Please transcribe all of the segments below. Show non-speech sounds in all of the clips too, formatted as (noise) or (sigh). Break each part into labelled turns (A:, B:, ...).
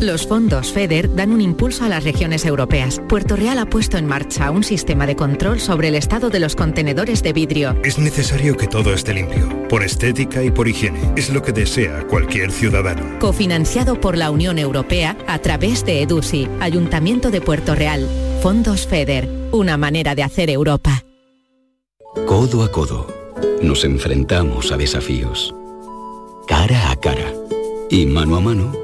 A: Los fondos FEDER dan un impulso a las regiones europeas. Puerto Real ha puesto en marcha un sistema de control sobre el estado de los contenedores de vidrio.
B: Es necesario que todo esté limpio, por estética y por higiene. Es lo que desea cualquier ciudadano.
A: Cofinanciado por la Unión Europea a través de EDUSI, Ayuntamiento de Puerto Real. Fondos FEDER, una manera de hacer Europa.
C: Codo a codo. Nos enfrentamos a desafíos. Cara a cara. Y mano a mano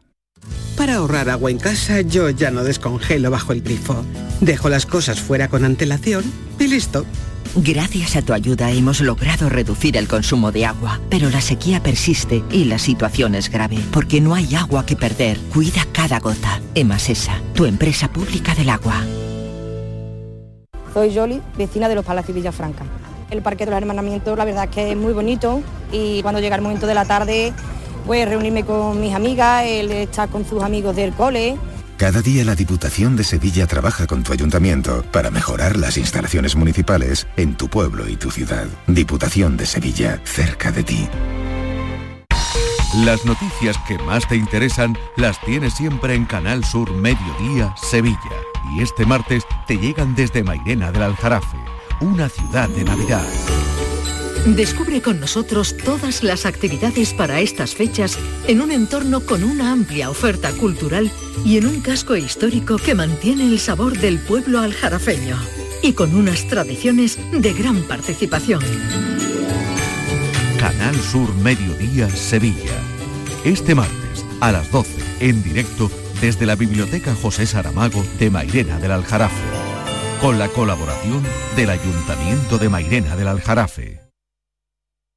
D: Para ahorrar agua en casa yo ya no descongelo bajo el grifo. Dejo las cosas fuera con antelación y listo.
E: Gracias a tu ayuda hemos logrado reducir el consumo de agua, pero la sequía persiste y la situación es grave, porque no hay agua que perder. Cuida cada gota. Emasesa, tu empresa pública del agua.
F: Soy Yoli, vecina de los Palacios Villafranca. El Parque de los Hermanamientos la verdad es que es muy bonito y cuando llega el momento de la tarde pues reunirme con mis amigas, él está con sus amigos del cole.
G: Cada día la Diputación de Sevilla trabaja con tu ayuntamiento para mejorar las instalaciones municipales en tu pueblo y tu ciudad. Diputación de Sevilla, cerca de ti.
H: Las noticias que más te interesan las tienes siempre en Canal Sur Mediodía, Sevilla. Y este martes te llegan desde Mairena del Aljarafe, una ciudad de Navidad.
I: Descubre con nosotros todas las actividades para estas fechas en un entorno con una amplia oferta cultural y en un casco histórico que mantiene el sabor del pueblo aljarafeño y con unas tradiciones de gran participación.
H: Canal Sur Mediodía, Sevilla. Este martes a las 12 en directo desde la Biblioteca José Saramago de Mairena del Aljarafe, con la colaboración del Ayuntamiento de Mairena del Aljarafe.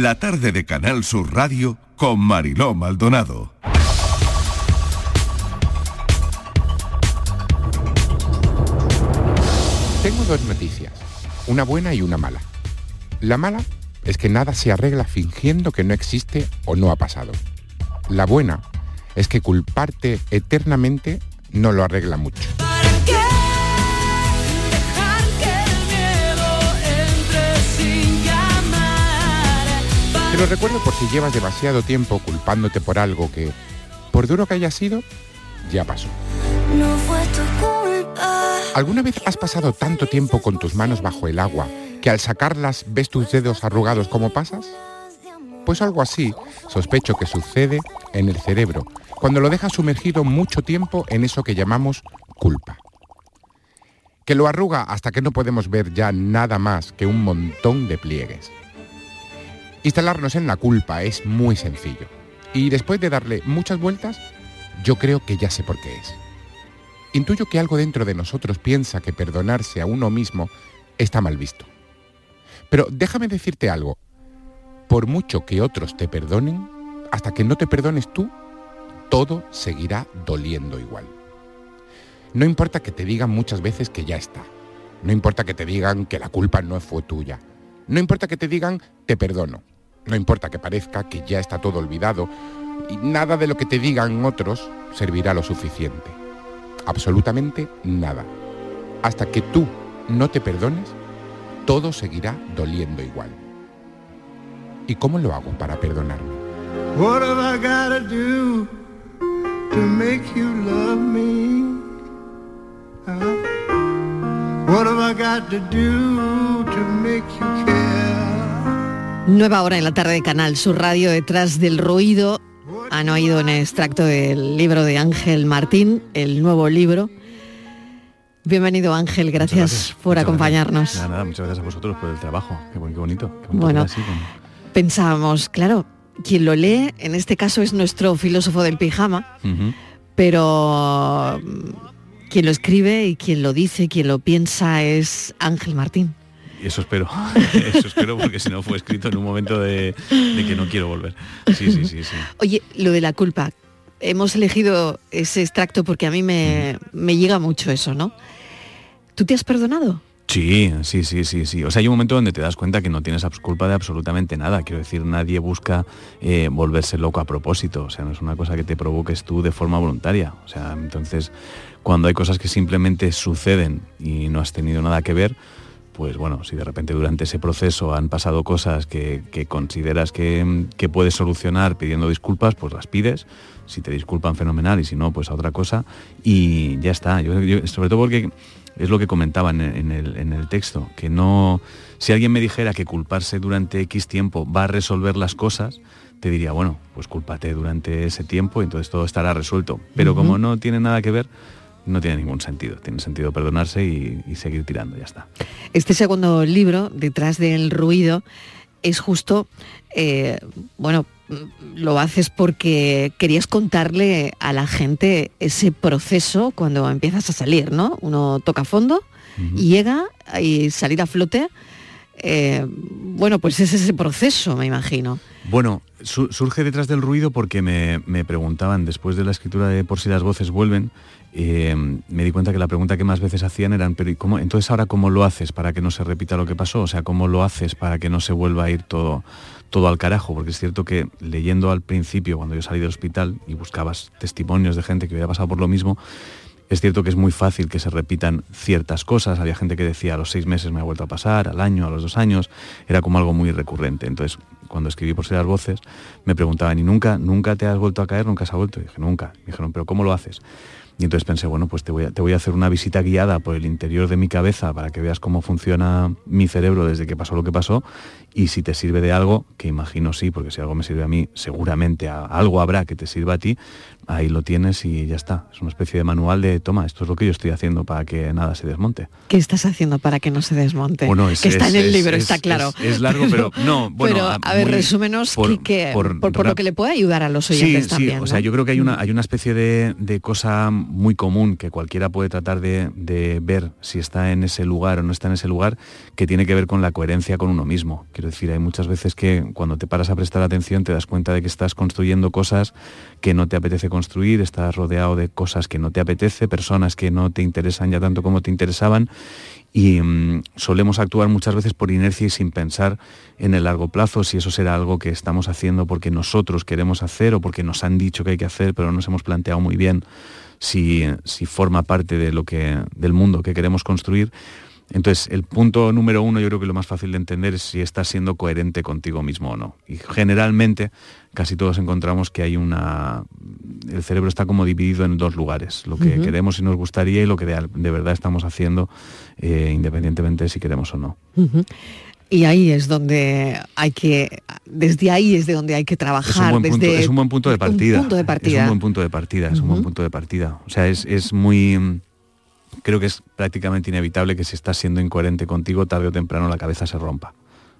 H: La tarde de Canal Sur Radio con Mariló Maldonado.
J: Tengo dos noticias, una buena y una mala. La mala es que nada se arregla fingiendo que no existe o no ha pasado. La buena es que culparte eternamente no lo arregla mucho. Te lo recuerdo por si llevas demasiado tiempo culpándote por algo que, por duro que haya sido, ya pasó. ¿Alguna vez has pasado tanto tiempo con tus manos bajo el agua que al sacarlas ves tus dedos arrugados como pasas? Pues algo así sospecho que sucede en el cerebro cuando lo dejas sumergido mucho tiempo en eso que llamamos culpa. Que lo arruga hasta que no podemos ver ya nada más que un montón de pliegues. Instalarnos en la culpa es muy sencillo. Y después de darle muchas vueltas, yo creo que ya sé por qué es. Intuyo que algo dentro de nosotros piensa que perdonarse a uno mismo está mal visto. Pero déjame decirte algo. Por mucho que otros te perdonen, hasta que no te perdones tú, todo seguirá doliendo igual. No importa que te digan muchas veces que ya está. No importa que te digan que la culpa no fue tuya. No importa que te digan te perdono. No importa que parezca que ya está todo olvidado y nada de lo que te digan otros servirá lo suficiente. Absolutamente nada. Hasta que tú no te perdones, todo seguirá doliendo igual. ¿Y cómo lo hago para perdonarme?
K: What have I do to make you love me? What have I got to do to make you care?
L: Nueva hora en la tarde de Canal Sur Radio detrás del ruido. Han oído un extracto del libro de Ángel Martín, el nuevo libro. Bienvenido Ángel, gracias,
M: gracias,
L: por
M: muchas
L: acompañarnos.
M: Gracias. Nada, nada, muchas gracias a vosotros por el trabajo. Qué, buen- qué bonito. qué bonito
L: Bueno,
M: así,
L: Pensábamos, claro, quien lo lee, en este caso es nuestro filósofo del pijama, pero mm, quien lo escribe y quien lo dice, quien lo piensa es Ángel Martín.
M: Eso espero. (laughs) eso espero porque si no fue escrito en un momento de, de que no quiero volver. Sí, sí, sí, sí.
L: Oye, lo de la culpa. Hemos elegido ese extracto porque a mí me, me llega mucho eso, ¿no? ¿Tú te has perdonado?
M: Sí, sí, sí, sí, sí. O sea, hay un momento donde te das cuenta que no tienes culpa de absolutamente nada. Quiero decir, nadie busca eh, volverse loco a propósito. O sea, no es una cosa que te provoques tú de forma voluntaria. O sea, entonces, cuando hay cosas que simplemente suceden y no has tenido nada que ver, pues bueno, si de repente durante ese proceso han pasado cosas que, que consideras que, que puedes solucionar pidiendo disculpas, pues las pides. Si te disculpan, fenomenal, y si no, pues a otra cosa. Y ya está. Yo, yo- sobre todo porque es lo que comentaba en el, en texto, que no, si alguien me dijera que culparse durante X tiempo va a resolver las cosas, te diría, bueno, pues cúlpate durante ese tiempo y entonces todo estará resuelto. Pero como no tiene nada que ver, no tiene ningún sentido. Tiene sentido perdonarse y, y seguir tirando, ya está.
L: Este segundo libro, Detrás del ruido, es justo, eh, bueno, lo haces porque querías contarle a la gente ese proceso cuando empiezas a salir, ¿no? Uno toca fondo y llega y salir a flote. eh, bueno, pues es ese proceso, me imagino.
M: Bueno, su- surge detrás del ruido porque me, me preguntaban, después de la escritura de Por si las voces vuelven, eh, me di cuenta que la pregunta que más veces hacían eran, pero ¿y entonces ahora cómo lo haces para que no se repita lo que pasó? O sea, ¿cómo lo haces para que no se vuelva a ir todo, todo al carajo? Porque es cierto que leyendo al principio, cuando yo salí del hospital y buscabas testimonios de gente que había pasado por lo mismo, es cierto que es muy fácil que se repitan ciertas cosas. Había gente que decía a los seis meses me ha vuelto a pasar, al año, a los dos años. Era como algo muy recurrente. Entonces, cuando escribí por ser las voces, me preguntaban, ¿y nunca, nunca te has vuelto a caer? ¿Nunca has vuelto? Y dije, nunca. Me dijeron, ¿pero cómo lo haces? Y entonces pensé, bueno, pues te voy, a, te voy a hacer una visita guiada por el interior de mi cabeza para que veas cómo funciona mi cerebro desde que pasó lo que pasó. Y si te sirve de algo, que imagino sí, porque si algo me sirve a mí, seguramente a- algo habrá que te sirva a ti, ahí lo tienes y ya está. Es una especie de manual de, toma, esto es lo que yo estoy haciendo para que nada se desmonte.
L: ¿Qué estás haciendo para que no se desmonte?
M: Bueno, es-
L: que está
M: es-
L: en el libro,
M: es-
L: está claro.
M: es- largo, pero (laughs) no, bueno,
L: Pero,
M: a-
L: a, ver,
M: muy-
L: resúmenos
M: por-
L: que-
M: por
L: por, por lo que le puede ayudar a los
M: Sí,
L: oyentes
M: sí,
L: también.
M: o sea, yo creo que hay una, hay una especie de, de cosa muy común que cualquiera puede tratar de, de ver si está en ese lugar o no está en ese lugar, que tiene que ver con la coherencia con uno mismo. Quiero decir, hay muchas veces que cuando te paras a prestar atención te das cuenta de que estás construyendo cosas que no te apetece construir, estás rodeado de cosas que no te apetece, personas que no te interesan ya tanto como te interesaban y mm, solemos actuar muchas veces por inercia y sin pensar en el largo plazo si eso será algo que estamos haciendo porque nosotros queremos hacer o porque nos han dicho que hay que hacer pero no nos hemos planteado muy bien si, si forma parte de lo que, del mundo que queremos construir. Entonces, el punto número uno, yo creo que lo más fácil de entender es si estás siendo coherente contigo mismo o no. Y generalmente, casi todos encontramos que hay una... El cerebro está como dividido en dos lugares, lo que queremos y nos gustaría y lo que de, de verdad estamos haciendo, eh, independientemente de si queremos o no.
L: Y ahí es donde hay que, desde ahí es de donde hay que
M: Es un,
L: trabajar.
M: punto, es un buen punto de
L: un
M: partida.
L: punto de
M: Es un buen punto de partida, es un buen punto de partida. O sea, es, es muy... Creo que es prácticamente inevitable que si estás siendo incoherente contigo, tarde o temprano la cabeza se rompa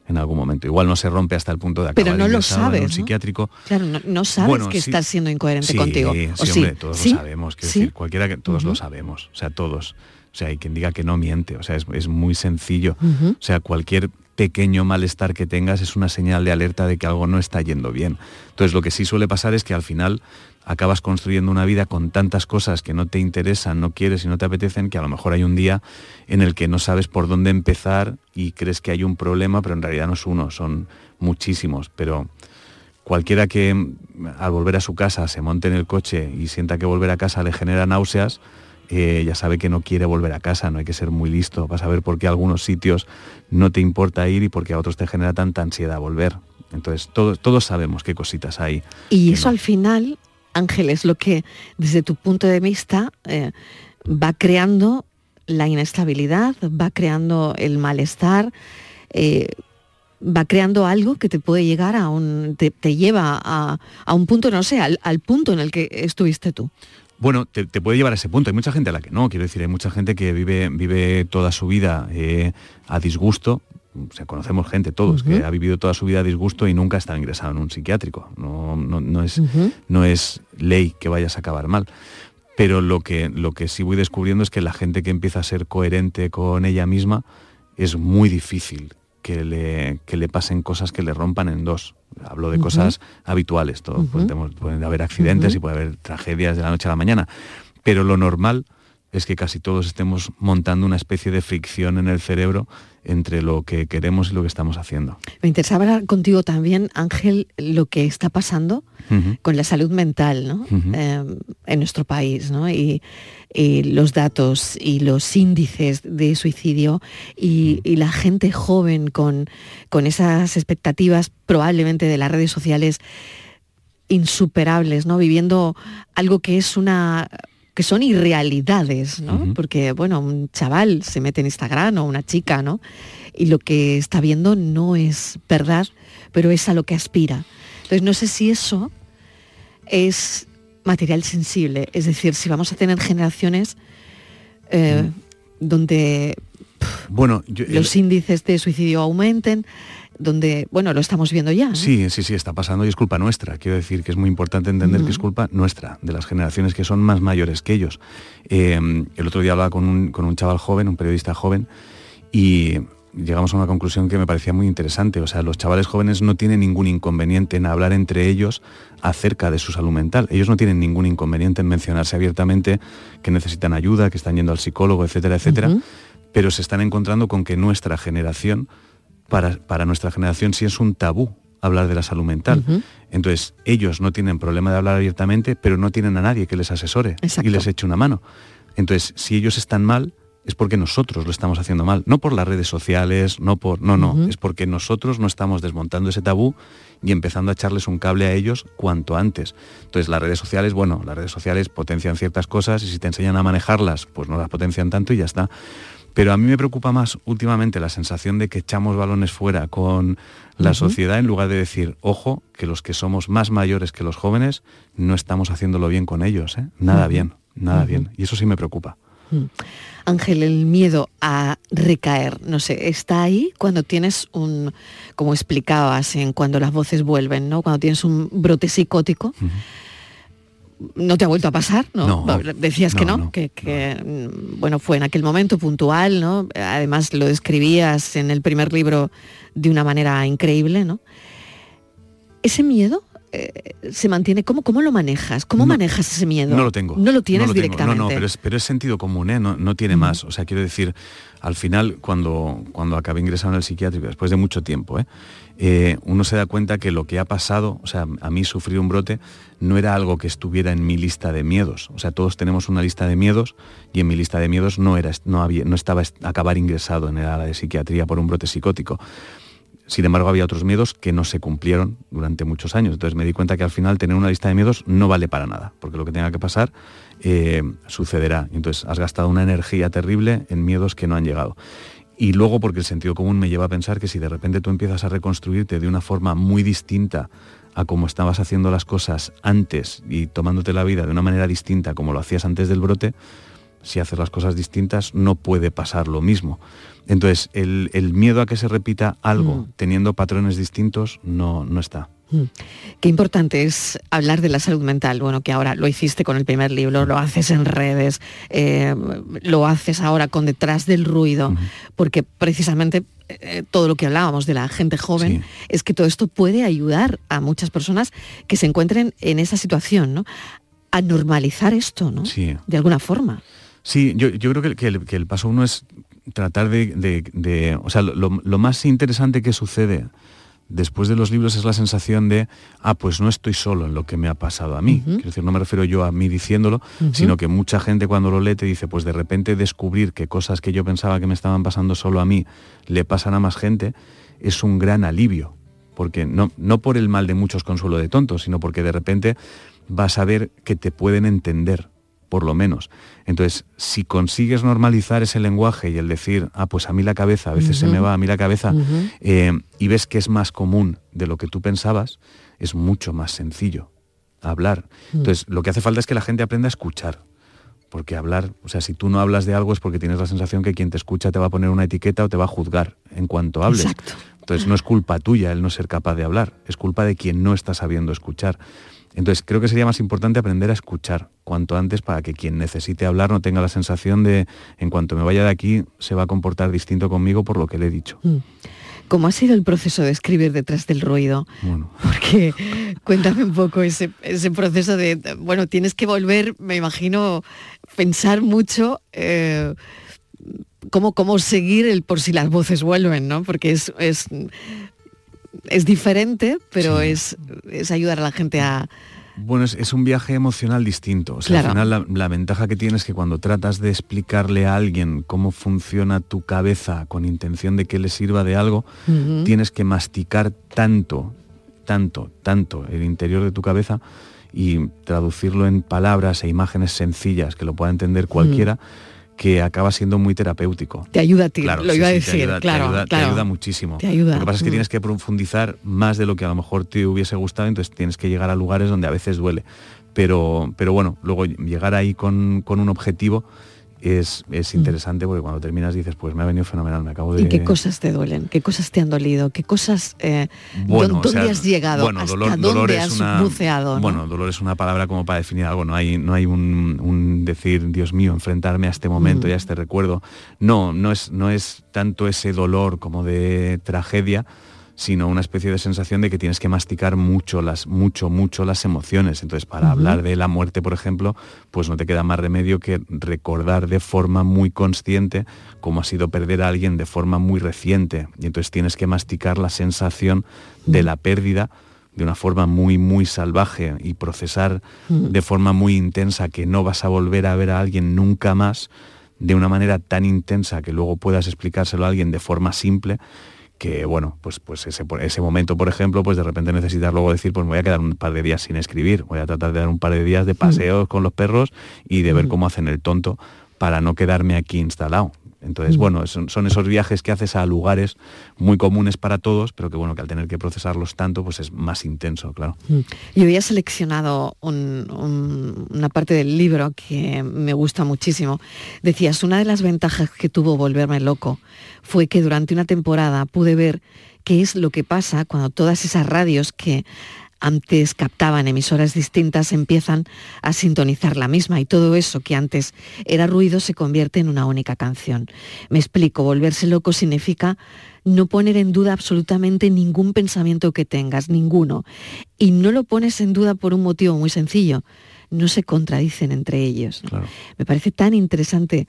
M: en algún momento. Igual no se rompe hasta el punto de acabar
L: Pero no lo
M: ingresado en un
L: sabes, ¿no?
M: psiquiátrico.
L: Claro, no, no sabes
M: Bueno,
L: que
M: sí.
L: estás siendo incoherente
M: Sí,
L: contigo.
M: Sí,
L: ¿O sí?
M: hombre, todos lo sabemos. Quiero decir, cualquiera que todos lo sabemos. O sea, todos. O sea, hay quien diga que no miente. O sea, es, es muy sencillo. O sea, cualquier pequeño malestar que tengas es una señal de alerta de que algo no está yendo bien. Entonces, lo que sí suele pasar es que al final acabas construyendo una vida con tantas cosas que no te interesan, no quieres y no te apetecen, que a lo mejor hay un día en el que no sabes por dónde empezar y crees que hay un problema, pero en realidad no es uno, son muchísimos. Pero cualquiera que al volver a su casa se monte en el coche y sienta que volver a casa le genera náuseas, eh, ya sabe que no quiere volver a casa, no hay que ser muy listo para saber por qué a algunos sitios no te importa ir y por qué a otros te genera tanta ansiedad volver. Entonces, todos sabemos qué cositas hay.
L: Y eso al final, Ángel, es lo que desde tu punto de vista eh, va creando la inestabilidad, va creando el malestar, eh, va creando algo que te puede llegar a un, te, lleva a, a un punto, no sé, al, al punto en el que estuviste tú.
M: Bueno, te, te puede llevar a ese punto. Hay mucha gente a la que no, quiero decir, hay mucha gente que vive, vive toda su vida eh, a disgusto. O sea, conocemos gente, todos, que ha vivido toda su vida a disgusto y nunca está ingresado en un psiquiátrico. No, no, no es, no es ley que vayas a acabar mal. Pero lo que, lo que sí voy descubriendo es que la gente que empieza a ser coherente con ella misma es muy difícil que le, que le pasen cosas que le rompan en dos. Hablo de cosas habituales, todo, pues, pueden haber accidentes y puede haber tragedias de la noche a la mañana. Pero lo normal es que casi todos estemos montando una especie de fricción en el cerebro entre lo que queremos y lo que estamos haciendo.
L: Me interesaba hablar contigo también, Ángel, lo que está pasando con la salud mental ¿no? Eh, en nuestro país ¿no? y, y los datos y los índices de suicidio y, y la gente joven con, con esas expectativas probablemente de las redes sociales insuperables, ¿no? Viviendo algo que es una que son irrealidades, ¿no? Porque, bueno, un chaval se mete en Instagram o una chica, ¿no? Y lo que está viendo no es verdad, pero es a lo que aspira. Entonces, no sé si eso es material sensible, es decir, si vamos a tener generaciones eh, donde
M: Bueno, yo-
L: los índices de suicidio aumenten, donde, bueno, lo estamos viendo ya.
M: Sí, sí, sí, está pasando y es culpa nuestra. Quiero decir que es muy importante entender que es culpa nuestra, de las generaciones que son más mayores que ellos. Eh, el otro día hablaba con un, con un chaval joven, un periodista joven, y llegamos a una conclusión que me parecía muy interesante. O sea, los chavales jóvenes no tienen ningún inconveniente en hablar entre ellos acerca de su salud mental. Ellos no tienen ningún inconveniente en mencionarse abiertamente que necesitan ayuda, que están yendo al psicólogo, etcétera, etcétera. Pero se están encontrando con que nuestra generación para, para nuestra generación sí es un tabú hablar de la salud mental. Entonces, ellos no tienen problema de hablar abiertamente, pero no tienen a nadie que les asesore y les eche una mano. Entonces, si ellos están mal, es porque nosotros lo estamos haciendo mal. No por las redes sociales, no por. No, no. Es porque nosotros no estamos desmontando ese tabú y empezando a echarles un cable a ellos cuanto antes. Entonces, las redes sociales, bueno, las redes sociales potencian ciertas cosas y si te enseñan a manejarlas, pues no las potencian tanto y ya está. Pero a mí me preocupa más últimamente la sensación de que echamos balones fuera con la sociedad en lugar de decir, ojo, que los que somos más mayores que los jóvenes no estamos haciéndolo bien con ellos, ¿eh? Nada bien, nada bien. Y eso sí me preocupa.
L: Mm. Ángel, el miedo a recaer, no sé, está ahí cuando tienes un, como explicabas, en cuando las voces vuelven, ¿no? Cuando tienes un brote psicótico. ¿No te ha vuelto a pasar? ¿no?
M: No,
L: Decías que
M: no,
L: no, que, que, mm, bueno, fue en aquel momento puntual, ¿no? Además lo describías en el primer libro de una manera increíble, ¿no? Ese miedo eh, se mantiene, ¿cómo, cómo lo manejas? ¿Cómo manejas ese miedo?
M: No lo tengo.
L: No lo tienes
M: tengo.
L: directamente.
M: No, no, pero es, pero es sentido común, ¿eh? no, no tiene más. O sea, quiero decir, al final, cuando, cuando acabé ingresado en el psiquiátrico, después de mucho tiempo, ¿eh? Eh, uno se da cuenta que lo que ha pasado, o sea, a mí sufrir un brote no era algo que estuviera en mi lista de miedos. O sea, todos tenemos una lista de miedos y en mi lista de miedos no, era, no, había, no estaba est- acabar ingresado en el área de psiquiatría por un brote psicótico. Sin embargo, había otros miedos que no se cumplieron durante muchos años. Entonces me di cuenta que al final tener una lista de miedos no vale para nada, porque lo que tenga que pasar eh, sucederá. Entonces has gastado una energía terrible en miedos que no han llegado. Y luego porque el sentido común me lleva a pensar que si de repente tú empiezas a reconstruirte de una forma muy distinta a como estabas haciendo las cosas antes y tomándote la vida de una manera distinta como lo hacías antes del brote, si haces las cosas distintas no puede pasar lo mismo. Entonces, el, el miedo a que se repita algo
L: Mm.
M: teniendo patrones distintos no, no está.
L: Mm. Qué importante es hablar de la salud mental. Bueno, que ahora lo hiciste con el primer libro, lo haces en redes, eh, lo haces ahora con detrás del ruido, porque precisamente eh, todo lo que hablábamos de la gente joven es que todo esto puede ayudar a muchas personas que se encuentren en esa situación, ¿no? A normalizar esto, ¿no?
M: Sí.
L: De alguna forma.
M: Sí, yo, yo creo que, el- que el, que el paso uno es tratar de, de- de- o sea, lo, lo más interesante que sucede después de los libros es la sensación de, ah, pues no estoy solo en lo que me ha pasado a mí. Quiero decir, no me refiero yo a mí diciéndolo, sino que mucha gente cuando lo lee te dice, pues de repente descubrir que cosas que yo pensaba que me estaban pasando solo a mí le pasan a más gente, es un gran alivio. Porque no, no por el mal de muchos consuelo de tontos, sino porque de repente vas a ver que te pueden entender por lo menos. Entonces, si consigues normalizar ese lenguaje y el decir, ah, pues a mí la cabeza, a veces se me va a mí la cabeza, eh, y ves que es más común de lo que tú pensabas, es mucho más sencillo hablar. Entonces, lo que hace falta es que la gente aprenda a escuchar. Porque hablar, o sea, si tú no hablas de algo es porque tienes la sensación que quien te escucha te va a poner una etiqueta o te va a juzgar en cuanto hables. Entonces no es culpa tuya el no ser capaz de hablar, es culpa de quien no está sabiendo escuchar. Entonces creo que sería más importante aprender a escuchar cuanto antes para que quien necesite hablar no tenga la sensación de en cuanto me vaya de aquí se va a comportar distinto conmigo por lo que le he dicho.
L: Mm. ¿Cómo ha sido el proceso de escribir detrás del ruido? Porque cuéntame un poco ese, proceso de, bueno, tienes que volver, me imagino, pensar mucho eh, cómo, cómo seguir el por si las voces vuelven, ¿no? Porque es, es es diferente, pero es, es ayudar a la gente a,
M: bueno, es, un viaje emocional distinto. O sea, al final la, ventaja que tienes es que cuando tratas de explicarle a alguien cómo funciona tu cabeza con intención de que le sirva de algo, tienes que masticar tanto, tanto, tanto el interior de tu cabeza y traducirlo en palabras e imágenes sencillas que lo pueda entender cualquiera que acaba siendo muy terapéutico.
L: Te ayuda a ti, lo iba a decir,
M: te ayuda,
L: claro,
M: te ayuda, muchísimo.
L: Te ayuda.
M: Lo que pasa es que
L: mm.
M: tienes que profundizar más de lo que a lo mejor te hubiese gustado, entonces tienes que llegar a lugares donde a veces duele. Pero, pero bueno, luego llegar ahí con, con un objetivo es, es, mm. interesante porque cuando terminas dices, pues me ha venido fenomenal, me acabo de...
L: ¿Y qué cosas te duelen? ¿Qué cosas te han dolido? ¿Qué cosas... Eh, ¿Dónde has llegado?
M: Bueno,
L: ¿Hasta
M: dolor,
L: dónde
M: es
L: has
M: una,
L: buceado?
M: Bueno, dolor es una palabra como para definir algo, no hay, no hay un, un decir, Dios mío, enfrentarme a este momento y a este recuerdo. No, no es, no es tanto ese dolor como de tragedia, sino una especie de sensación de que tienes que masticar mucho las, mucho, mucho las emociones. Entonces, para hablar de la muerte, por ejemplo, pues no te queda más remedio que recordar de forma muy consciente cómo ha sido perder a alguien de forma muy reciente. Y entonces tienes que masticar la sensación de la pérdida de una forma muy, muy salvaje y procesar de forma muy intensa que no vas a volver a ver a alguien nunca más de una manera tan intensa que luego puedas explicárselo a alguien de forma simple que bueno, pues, pues ese, ese momento, por ejemplo, pues de repente necesitas luego decir, pues me voy a quedar un par de días sin escribir, voy a tratar de dar un par de días de paseos con los perros y de ver cómo hacen el tonto para no quedarme aquí instalado. Entonces, bueno, son, esos viajes que haces a lugares muy comunes para todos, pero que bueno, que al tener que procesarlos tanto, pues es más intenso, claro.
L: Yo había seleccionado una parte del libro que me gusta muchísimo. Decías, una de las ventajas que tuvo volverme loco fue que durante una temporada pude ver qué es lo que pasa cuando todas esas radios que antes captaban emisoras distintas empiezan a sintonizar la misma y todo eso que antes era ruido se convierte en una única canción. Me explico, volverse loco significa no poner en duda absolutamente ningún pensamiento que tengas, ninguno. Y no lo pones en duda por un motivo muy sencillo, no se contradicen entre ellos. Me parece tan interesante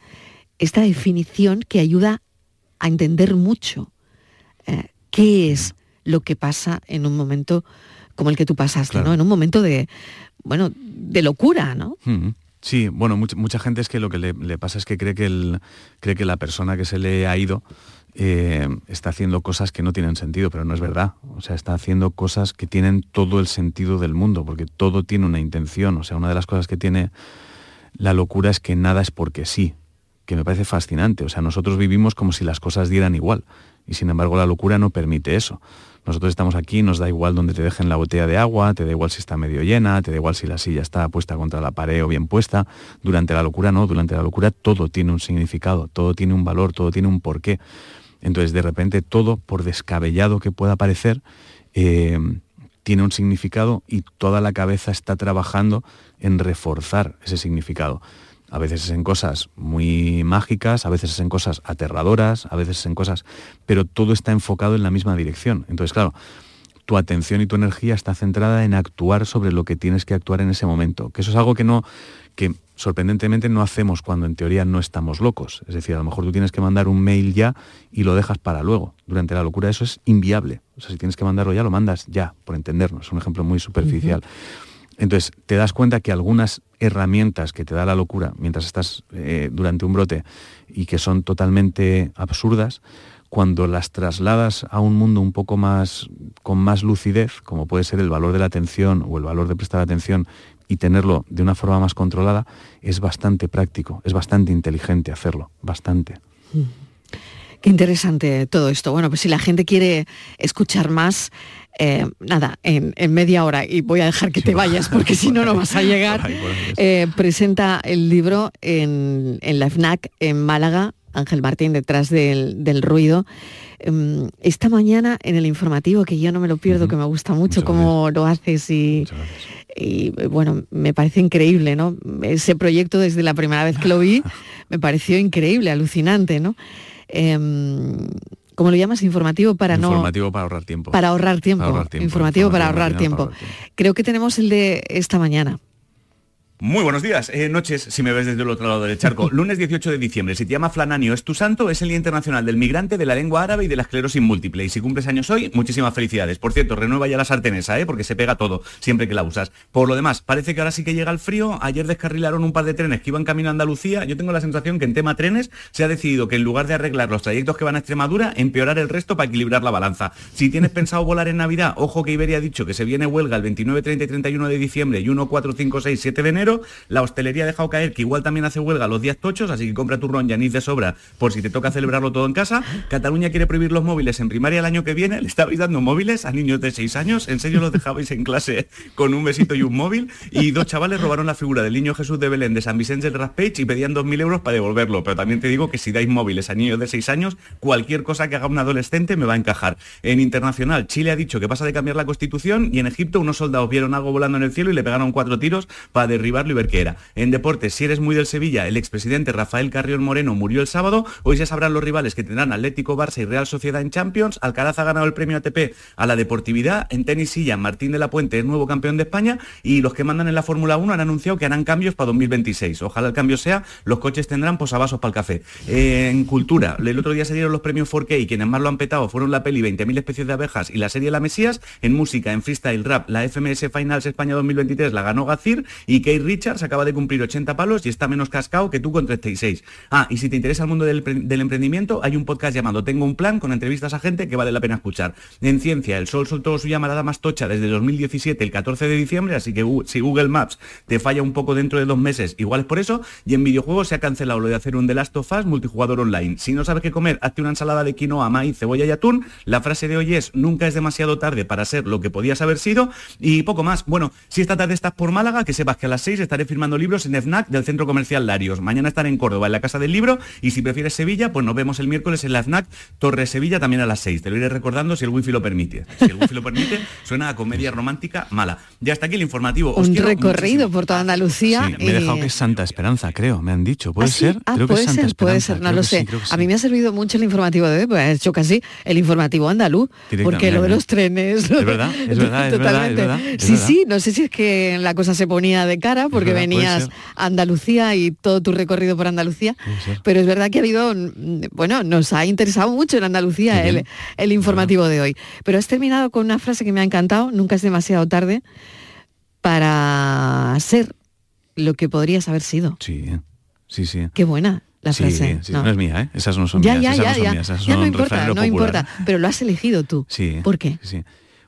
L: esta definición que ayuda a entender mucho eh, qué es lo que pasa en un momento como el que tú pasaste, ¿no? En un momento de, bueno, de locura, ¿no?
M: Sí, bueno, mucha, gente es que lo que le, pasa es que cree que, el, cree que la persona que se le ha ido eh, está haciendo cosas que no tienen sentido, pero no es verdad. O sea, está haciendo cosas que tienen todo el sentido del mundo, porque todo tiene una intención. O sea, una de las cosas que tiene la locura es que nada es porque sí, que me parece fascinante. O sea, nosotros vivimos como si las cosas dieran igual, y sin embargo la locura no permite eso. Nosotros estamos aquí, nos da igual donde te dejen la botella de agua, te da igual si está medio llena, te da igual si la silla está puesta contra la pared o bien puesta. Durante la locura no, durante la locura todo tiene un significado, todo tiene un valor, todo tiene un porqué. Entonces de repente todo, por descabellado que pueda parecer, eh, tiene un significado y toda la cabeza está trabajando en reforzar ese significado. A veces es en cosas muy mágicas, a veces es en cosas aterradoras, a veces es en cosas, pero todo está enfocado en la misma dirección. Entonces, claro, tu atención y tu energía está centrada en actuar sobre lo que tienes que actuar en ese momento. Que eso es algo que no, que sorprendentemente no hacemos cuando en teoría no estamos locos. Es decir, a lo mejor tú tienes que mandar un mail ya y lo dejas para luego. Durante la locura eso es inviable. O sea, si tienes que mandarlo ya, lo mandas ya, por entendernos. Es un ejemplo muy superficial. Entonces, te das cuenta que algunas herramientas que te da la locura mientras estás eh, durante un brote y que son totalmente absurdas, cuando las trasladas a un mundo un poco más con más lucidez, como puede ser el valor de la atención o el valor de prestar atención y tenerlo de una forma más controlada, es bastante práctico, es bastante inteligente hacerlo, bastante.
L: Qué interesante todo esto. Bueno, pues si la gente quiere escuchar más, eh, nada, en, en media hora, y voy a dejar que te vayas porque si no, no vas a llegar, eh, presenta el libro en, en la FNAC en Málaga, Ángel Martín, detrás del, del ruido. Em, Esta mañana en el informativo, que yo no me lo pierdo, que me gusta mucho cómo lo haces y, y, bueno, me parece increíble, ¿no? Ese proyecto desde la primera vez que lo vi (laughs) me pareció increíble, alucinante, ¿no? ¿Cómo lo llamas? Informativo para no...
M: Informativo para ahorrar tiempo.
L: Para ahorrar tiempo.
M: Para ahorrar tiempo,
L: Informativo para ahorrar tiempo.
M: para ahorrar
L: Creo que tenemos el de esta mañana.
N: Muy buenos días, eh, noches, si me ves desde el otro lado del charco. (laughs) Lunes 18 de diciembre, si te llama Flananio es tu santo, es el Día Internacional del Migrante, de la Lengua Árabe y de la Esclerosis Múltiple. Y si cumples años hoy, muchísimas felicidades. Por cierto, renueva ya la sartén esa, ¿eh? porque se pega todo, siempre que la usas. Por lo demás, parece que ahora sí que llega el frío. Ayer descarrilaron un par de trenes que iban camino a Andalucía. Yo tengo la sensación que en tema trenes se ha decidido que en lugar de arreglar los trayectos que van a Extremadura, empeorar el resto para equilibrar la balanza. Si tienes pensado volar en Navidad, ojo que Iberia ha dicho que se viene huelga el 29, 30 y 31 de diciembre y 1, 4, 5, 6, 7 de enero. La hostelería ha dejado caer que igual también hace huelga los días tochos, así que compra turrón y anís de sobra por si te toca celebrarlo todo en casa. Cataluña quiere prohibir los móviles en primaria el año que viene. Le estabais dando móviles a niños de 6 años. ¿En serio los dejabais en clase con un besito y un móvil? Y dos chavales robaron la figura del niño Jesús de Belén de San Vicente del Raspage y pedían 2.000 euros para devolverlo. Pero también te digo que si dais móviles a niños de 6 años, cualquier cosa que haga un adolescente me va a encajar. En internacional, Chile ha dicho que pasa de cambiar la constitución y en Egipto unos soldados vieron algo volando en el cielo y le pegaron cuatro tiros para derribarlo y ver qué era. En deportes, si eres muy del Sevilla, el expresidente Rafael Carrión Moreno murió el sábado. Hoy ya sabrán los rivales que tendrán Atlético, Barça y Real Sociedad en Champions. Alcaraz ha ganado el premio ATP a la deportividad. En tenis silla, Martín de la Puente es nuevo campeón de España y los que mandan en la Fórmula 1 han anunciado que harán cambios para 2026. Ojalá el cambio sea, los coches tendrán posavasos para el café. En cultura, el otro día se dieron los premios 4K y quienes más lo han petado fueron la peli 20.000 especies de abejas y la serie La Mesías. En música, en freestyle rap, la FMS Finals España 2023 la ganó Gacir y Kate Richards acaba de cumplir 80 palos y está menos cascado que tú con 36. Ah, y si te interesa el mundo del, pre- del emprendimiento, hay un podcast llamado Tengo un plan con entrevistas a gente que vale la pena escuchar. En ciencia, el Sol soltó su llamarada más tocha desde 2017, el 14 de diciembre, así que si Google Maps te falla un poco dentro de dos meses, igual es por eso. Y en videojuegos se ha cancelado lo de hacer un The Last of Us multijugador online. Si no sabes qué comer, hazte una ensalada de quinoa, maíz, cebolla y atún. La frase de hoy es, nunca es demasiado tarde para ser lo que podías haber sido. Y poco más. Bueno, si esta tarde estás por Málaga, que sepas que a las 6 estaré firmando libros en FNAC del Centro Comercial Larios. Mañana estaré en Córdoba, en la Casa del Libro. Y si prefieres Sevilla, pues nos vemos el miércoles en la FNAC Torre Sevilla también a las 6. Te lo iré recordando si el wifi lo permite. Si el wifi lo permite, suena a comedia romántica mala. Ya hasta aquí el informativo. Os
L: Un recorrido por toda Andalucía.
M: Me he dejado
L: eh,
M: que es Santa Esperanza, creo, me han dicho. ¿Puede
L: ¿Ah, sí?
M: ser?
L: Ah,
M: creo que
L: puede
M: es Santa
L: ser, puede ser, no
M: creo
L: lo
M: sí,
L: sé. A mí me ha servido mucho el informativo de hoy, pues he hecho casi el informativo andaluz, porque lo de los trenes...
M: Es verdad, es verdad, es verdad, es
L: Totalmente.
M: verdad, es
L: sí, sí, no sé si es que la cosa se ponía de cara porque
M: verdad,
L: venías a Andalucía y todo tu recorrido por Andalucía, pero es verdad que ha habido, mm, bueno, nos ha interesado mucho en Andalucía el, el informativo de hoy. Pero has terminado con una frase que me ha encantado, nunca es demasiado tarde para ser lo que podrías haber sido.
M: Sí, sí, sí.
L: Qué buena la
M: sí,
L: frase.
M: sí,
L: no.
M: no es mía, ¿eh? Esas no son
L: ya,
M: mías.
L: ya,
M: esas
L: ya,
M: no son
L: ya.
M: mías, esas
L: Ya no
M: son
L: importa,
M: refranero
L: no
M: popular.
L: importa, pero lo has elegido tú.
M: Sí.
L: ¿Por qué?
M: Sí.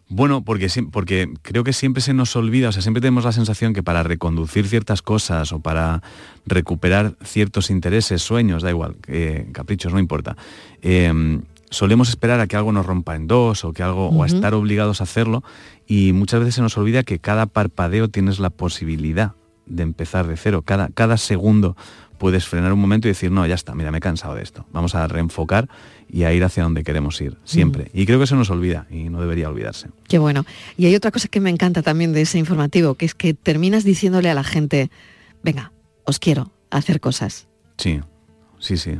M: Bueno, porque, creo que siempre se nos olvida, o sea, siempre tenemos la sensación que para reconducir ciertas cosas o para recuperar ciertos intereses, sueños, da igual, eh, caprichos, no importa, eh, solemos esperar a que algo nos rompa en dos o que algo, o a estar obligados a hacerlo y muchas veces se nos olvida que cada parpadeo tienes la posibilidad de empezar de cero. Cada, cada segundo puedes frenar un momento y decir, no, ya está, mira, me he cansado de esto. Vamos a reenfocar y a ir hacia donde queremos ir, siempre. Y creo que eso nos olvida y no debería olvidarse.
L: Qué bueno. Y hay otra cosa que me encanta también de ese informativo, que es que terminas diciéndole a la gente, venga, os quiero hacer cosas.
M: Sí, sí, sí.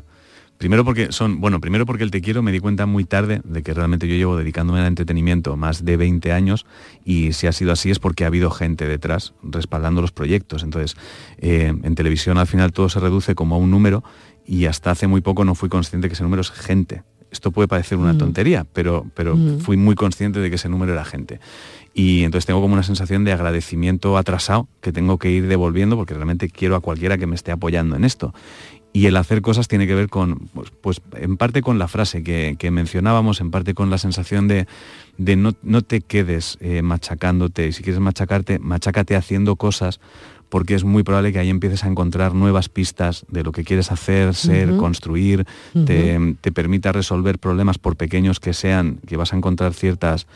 M: Primero porque son, bueno, primero porque el te quiero me di cuenta muy tarde de que realmente yo llevo dedicándome al entretenimiento más de 20 años y si ha sido así es porque ha habido gente detrás respaldando los proyectos. Entonces, eh, en televisión al final todo se reduce como a un número y hasta hace muy poco no fui consciente que ese número es gente. Esto puede parecer una
O: Mm.
M: tontería, pero, pero
O: Mm.
M: fui muy consciente de que ese número era gente. Y entonces tengo como una sensación de agradecimiento atrasado que tengo que ir devolviendo porque realmente quiero a cualquiera que me esté apoyando en esto. Y el hacer cosas tiene que ver con, pues, pues, en parte con la frase que, que mencionábamos, en parte con la sensación de, de no, no te quedes eh, machacándote. Y si quieres machacarte, machácate haciendo cosas porque es muy probable que ahí empieces a encontrar nuevas pistas de lo que quieres hacer, ser, construir, te, te permita resolver problemas por pequeños que sean, que vas a encontrar ciertas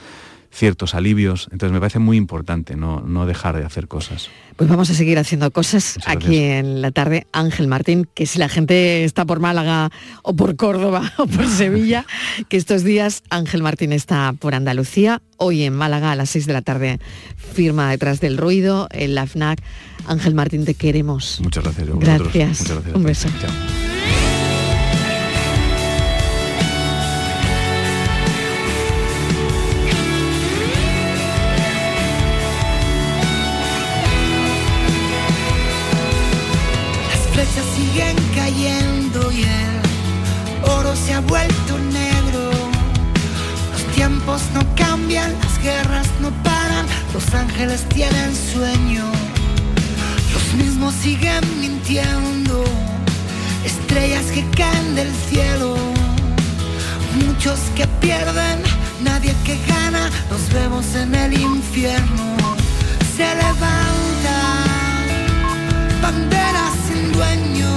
M: ciertos alivios. Entonces me parece muy importante no, no dejar de hacer cosas.
L: Pues vamos a seguir haciendo cosas aquí en la tarde. Ángel Martín, que si la gente está por Málaga o por Córdoba (laughs) o por Sevilla, (laughs) que estos días Ángel Martín está por Andalucía. Hoy en Málaga a las 6 de la tarde firma detrás del ruido en la FNAC. Ángel Martín, te queremos.
M: Muchas gracias.
L: Gracias.
M: Muchas gracias.
L: Un beso.
M: Chao.
O: Las flechas siguen cayendo y el oro se ha vuelto negro. Los tiempos no cambian, las guerras no paran, los ángeles tienen sueño. Mismos siguen mintiendo, estrellas que caen del cielo. Muchos que pierden, nadie que gana, nos vemos en el infierno. Se levanta banderas sin dueño,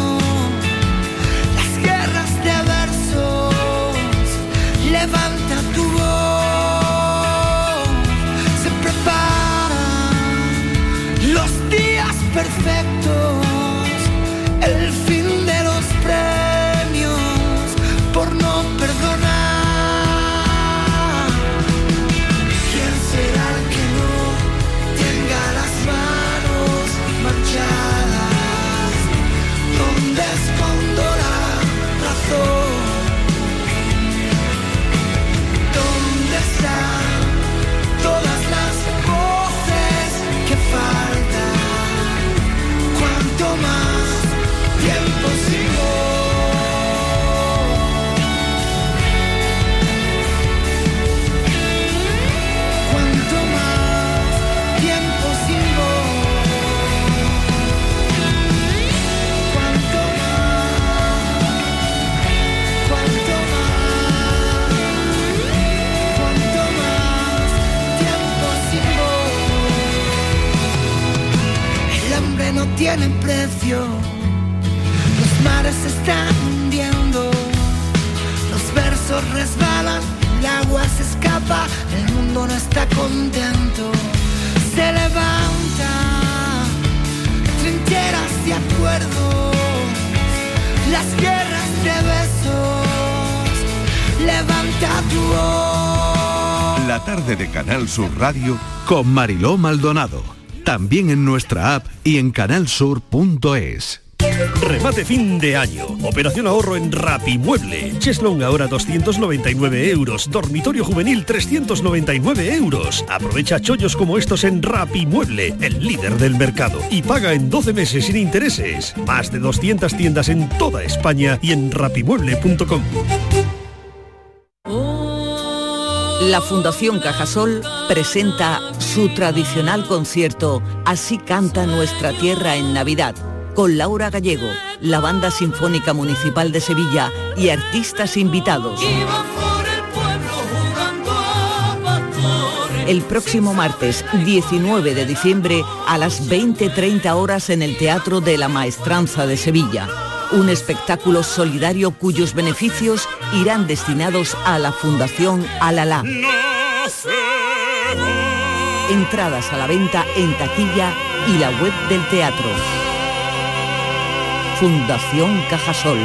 O: hambre no tiene precio, los mares se están hundiendo, los versos resbalan, el agua se escapa, el mundo no está contento, se levanta, trincheras y acuerdos, las guerras de besos, levanta tu voz.
P: La tarde de Canal Sur Radio con Mariló Maldonado. También en nuestra app y en canalsur.es.
Q: Remate fin de año. Operación ahorro en Rapimueble. Cheslong ahora 299 euros. Dormitorio juvenil 399 euros. Aprovecha chollos como estos en Rapimueble, el líder del mercado. Y paga en 12 meses sin intereses. Más de 200 tiendas en toda España y en rapimueble.com.
R: La Fundación Cajasol presenta su tradicional concierto Así canta nuestra tierra en Navidad, con Laura Gallego, la Banda Sinfónica Municipal de Sevilla y artistas invitados. El próximo martes 19 de diciembre a las 20.30 horas en el Teatro de la Maestranza de Sevilla. Un espectáculo solidario cuyos beneficios irán destinados a la Fundación Alalá. Entradas a la venta en taquilla y la web del teatro. Fundación Cajasol.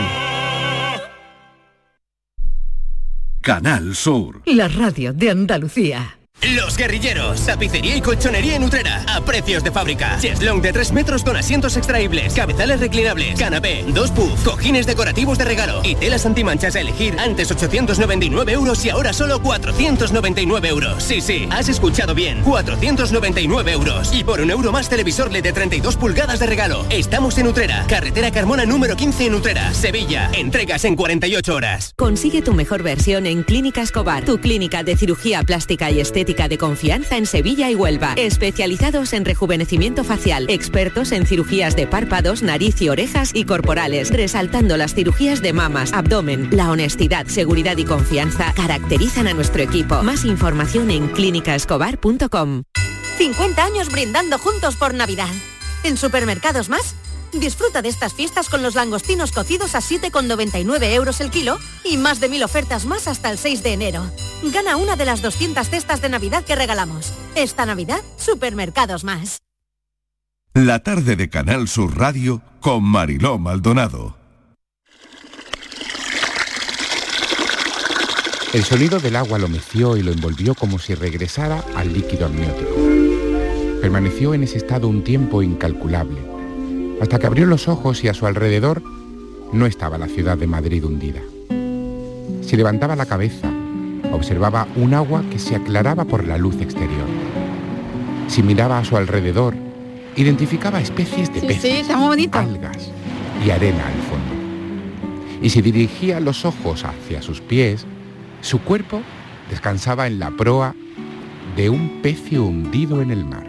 P: Canal Sur.
I: La radio de Andalucía.
S: Los guerrilleros, tapicería y colchonería en Utrera, a precios de fábrica. Cheslong de 3 metros con asientos extraíbles, cabezales reclinables, canapé, dos puff, cojines decorativos de regalo y telas antimanchas a elegir antes 899 euros y ahora solo 499 euros. Sí, sí, has escuchado bien, 499 euros. Y por un euro más televisor LED de 32 pulgadas de regalo. Estamos en Utrera, carretera Carmona número 15 en Utrera, Sevilla. Entregas en 48 horas.
A: Consigue tu mejor versión en Clínica Escobar, tu clínica de cirugía plástica y estética de confianza en Sevilla y Huelva. Especializados en rejuvenecimiento facial, expertos en cirugías de párpados, nariz y orejas y corporales, resaltando las cirugías de mamas, abdomen. La honestidad, seguridad y confianza caracterizan a nuestro equipo. Más información en clínicaescobar.com.
T: 50 años brindando juntos por Navidad. En Supermercados Más, disfruta de estas fiestas con los langostinos cocidos a 7,99 euros el kilo y más de mil ofertas más hasta el 6 de enero. Gana una de las 200 cestas de Navidad que regalamos. Esta Navidad, Supermercados Más.
P: La tarde de Canal Sur Radio con Mariló Maldonado.
J: El sonido del agua lo meció y lo envolvió como si regresara al líquido amniótico. Permaneció en ese estado un tiempo incalculable, hasta que abrió los ojos y a su alrededor no estaba la ciudad de Madrid hundida. Si levantaba la cabeza, observaba un agua que se aclaraba por la luz exterior. Si miraba a su alrededor, identificaba especies de
U: Sí,
J: peces,
U: sí,
J: algas y arena al fondo. Y si dirigía los ojos hacia sus pies, su cuerpo descansaba en la proa de un pecio hundido en el mar.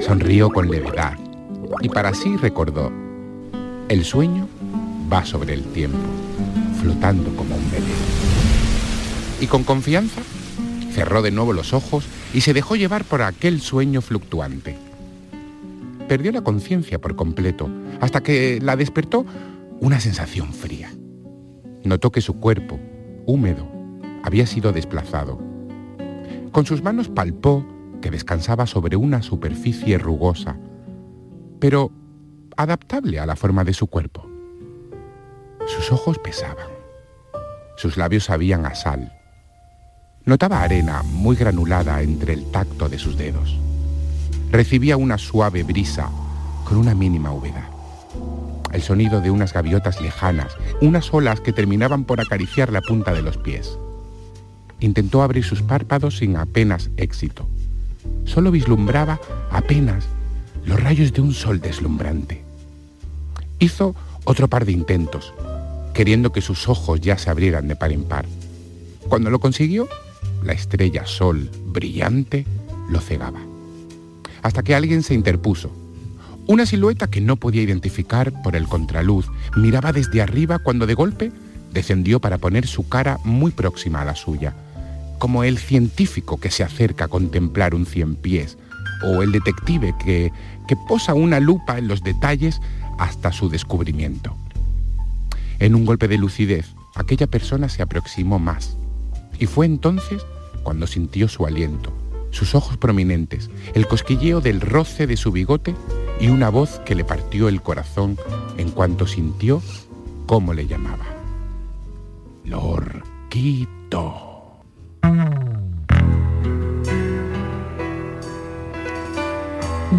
J: Sonrió con levedad y para sí recordó, el sueño va sobre el tiempo, flotando como un bebé. Y con confianza cerró de nuevo los ojos y se dejó llevar por aquel sueño fluctuante. Perdió la conciencia por completo hasta que la despertó una sensación fría. Notó que su cuerpo, húmedo, había sido desplazado. Con sus manos palpó que descansaba sobre una superficie rugosa, pero adaptable a la forma de su cuerpo. Sus ojos pesaban. Sus labios sabían a sal. Notaba arena muy granulada entre el tacto de sus dedos. Recibía una suave brisa con una mínima humedad. El sonido de unas gaviotas lejanas, unas olas que terminaban por acariciar la punta de los pies. Intentó abrir sus párpados sin apenas éxito. Solo vislumbraba apenas los rayos de un sol deslumbrante. Hizo otro par de intentos, queriendo que sus ojos ya se abrieran de par en par. Cuando lo consiguió, la estrella sol brillante lo cegaba. Hasta que alguien se interpuso. Una silueta que no podía identificar por el contraluz miraba desde arriba cuando de golpe descendió para poner su cara muy próxima a la suya, como el científico que se acerca a contemplar un cien pies, o el detective que, que posa una lupa en los detalles hasta su descubrimiento. En un golpe de lucidez, aquella persona se aproximó más, y fue entonces cuando sintió su aliento, sus ojos prominentes, el cosquilleo del roce de su bigote y una voz que le partió el corazón en cuanto sintió cómo le llamaba. Lorquito.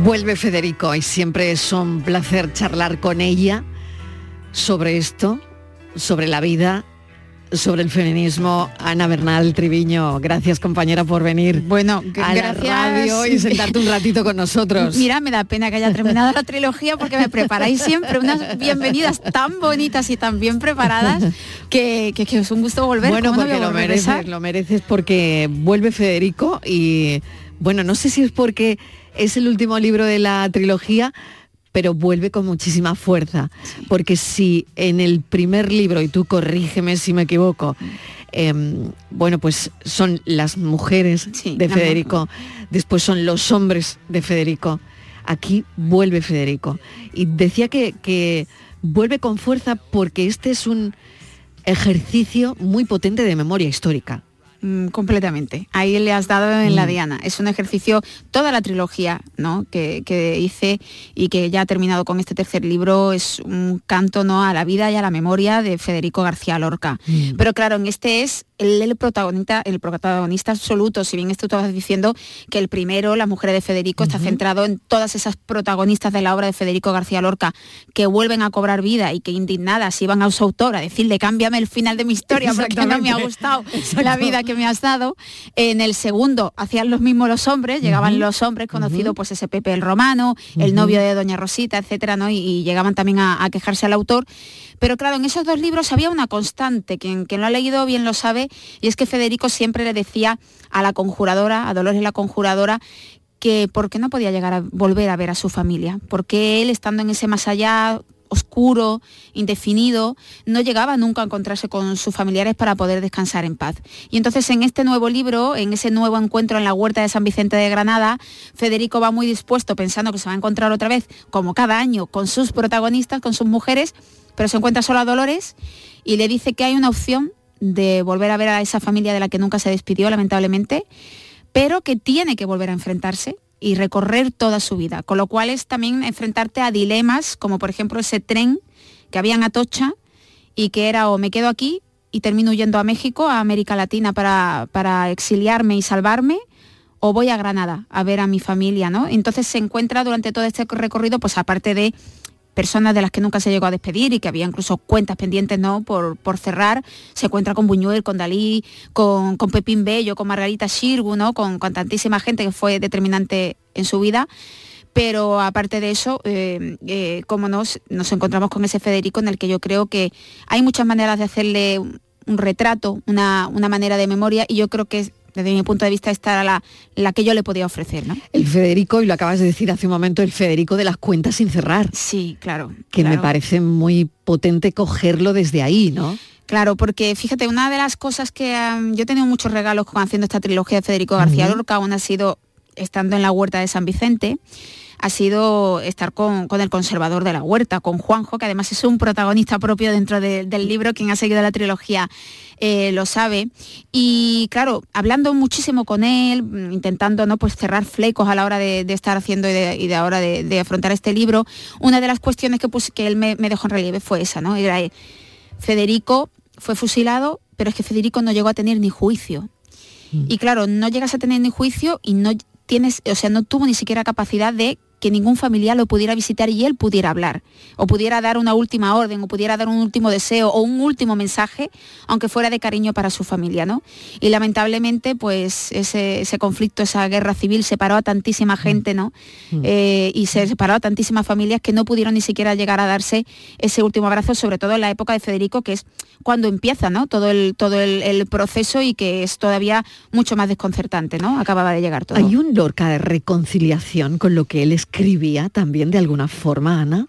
L: Vuelve Federico y siempre es un placer charlar con ella sobre esto, sobre la vida, sobre el feminismo. Ana Bernal Triviño, gracias compañera por venir
U: bueno,
L: a la
U: gracias.
L: radio y sentarte un ratito con nosotros. (laughs)
U: Mira, me da pena que haya terminado la trilogía porque me preparáis siempre unas bienvenidas tan bonitas y tan bien preparadas que, que- que es un gusto volver.
L: Bueno,
U: ¿Cómo no
L: porque
U: a
L: lo mereces, lo mereces porque vuelve Federico y bueno, no sé si es porque es el último libro de la trilogía, pero vuelve con muchísima fuerza. Porque si en el primer libro, y tú corrígeme si me equivoco, em, bueno, pues son las mujeres de Federico, después son los hombres de Federico. Aquí vuelve Federico. Y decía que, que vuelve con fuerza porque este es un ejercicio muy potente de memoria histórica.
U: Mm, completamente. Ahí le has dado en la
L: Mm.
U: diana. Es un ejercicio, toda la trilogía ¿no? que, que hice y que ya ha terminado con este tercer libro es un canto ¿no? a la vida y a la memoria de Federico García Lorca.
L: Mm.
U: Pero claro, en este es el, el protagonista, el protagonista absoluto, si bien esto estabas diciendo que el primero, las mujeres de Federico, está centrado en todas esas protagonistas de la obra de Federico García Lorca que vuelven a cobrar vida y que indignadas iban a su autor a decirle cámbiame el final de mi historia porque no me ha gustado la vida que me has dado. En el segundo hacían los mismos los hombres, llegaban los hombres conocidos, pues ese Pepe el Romano, el novio de Doña Rosita, etcétera, ¿no? Y, y llegaban también a, a quejarse al autor. Pero claro, en esos dos libros había una constante, quien, quien lo ha leído bien lo sabe, y es que Federico siempre le decía a la conjuradora, a Dolores la conjuradora, que por qué no podía llegar a volver a ver a su familia, porque él estando en ese más allá oscuro, indefinido, no llegaba nunca a encontrarse con sus familiares para poder descansar en paz. Y entonces en este nuevo libro, en ese nuevo encuentro en la huerta de San Vicente de Granada, Federico va muy dispuesto pensando que se va a encontrar otra vez, como cada año, con sus protagonistas, con sus mujeres, pero se encuentra solo a Dolores y le dice que hay una opción de volver a ver a esa familia de la que nunca se despidió, lamentablemente, pero que tiene que volver a enfrentarse y recorrer toda su vida, con lo cual es también enfrentarte a dilemas, como por ejemplo ese tren que había en Atocha y que era o me quedo aquí y termino huyendo a México, a América Latina para, para exiliarme y salvarme, o voy a Granada a ver a mi familia, ¿no? Entonces se encuentra durante todo este recorrido, pues aparte de personas de las que nunca se llegó a despedir y que había incluso cuentas pendientes ¿no? por, por cerrar, se encuentra con Buñuel, con Dalí, con, con Pepín Bello, con Margarita Xirgu, ¿no? con, con tantísima gente que fue determinante en su vida. Pero aparte de eso, eh, eh, como nos, nos encontramos con ese Federico en el que yo creo que hay muchas maneras de hacerle un retrato, una, una manera de memoria, y yo creo que desde mi punto de vista esta era la, la que yo le podía ofrecer. ¿no?
L: El Federico, y lo acabas de decir hace un momento, el Federico de las cuentas sin cerrar.
U: Sí, claro.
L: Que me parece muy potente cogerlo desde ahí, ¿no?
U: Claro, porque fíjate, una de las cosas que um, yo he tenido muchos regalos con haciendo esta trilogía de Federico García
L: Ujú.
U: Lorca, aún ha sido estando en la huerta de San Vicente, ha sido estar con, con el conservador de la huerta, con Juanjo, que además es un protagonista propio dentro de- del libro, quien ha seguido la trilogía eh, lo sabe. Y claro, hablando muchísimo con él, mm, intentando ¿no? pues cerrar flecos a la hora de, de estar haciendo y de, y de ahora de, de afrontar este libro, una de las cuestiones que, puse- que él me, me dejó en relieve fue esa, ¿no? Era, eh, Federico fue fusilado, pero es que Federico no llegó a tener ni juicio. Y claro, no llegas a tener ni juicio y no tienes, o sea, no tuvo ni siquiera capacidad de que ningún familiar lo pudiera visitar y él pudiera hablar, o pudiera dar una última orden, o pudiera dar un último deseo o un último mensaje, aunque fuera de cariño para su familia, ¿no? Y lamentablemente, pues ese, ese conflicto, esa guerra civil separó a tantísima gente, ¿no? Eh, y se separó a tantísimas familias que no pudieron ni siquiera llegar a darse ese último abrazo, sobre todo en la época de Federico, que es cuando empieza, ¿no? Todo el, todo el, el proceso y que es todavía mucho más desconcertante, ¿no? Acababa de llegar todo.
L: Hay un Lorca de reconciliación con lo que él escribía también de alguna forma, Ana.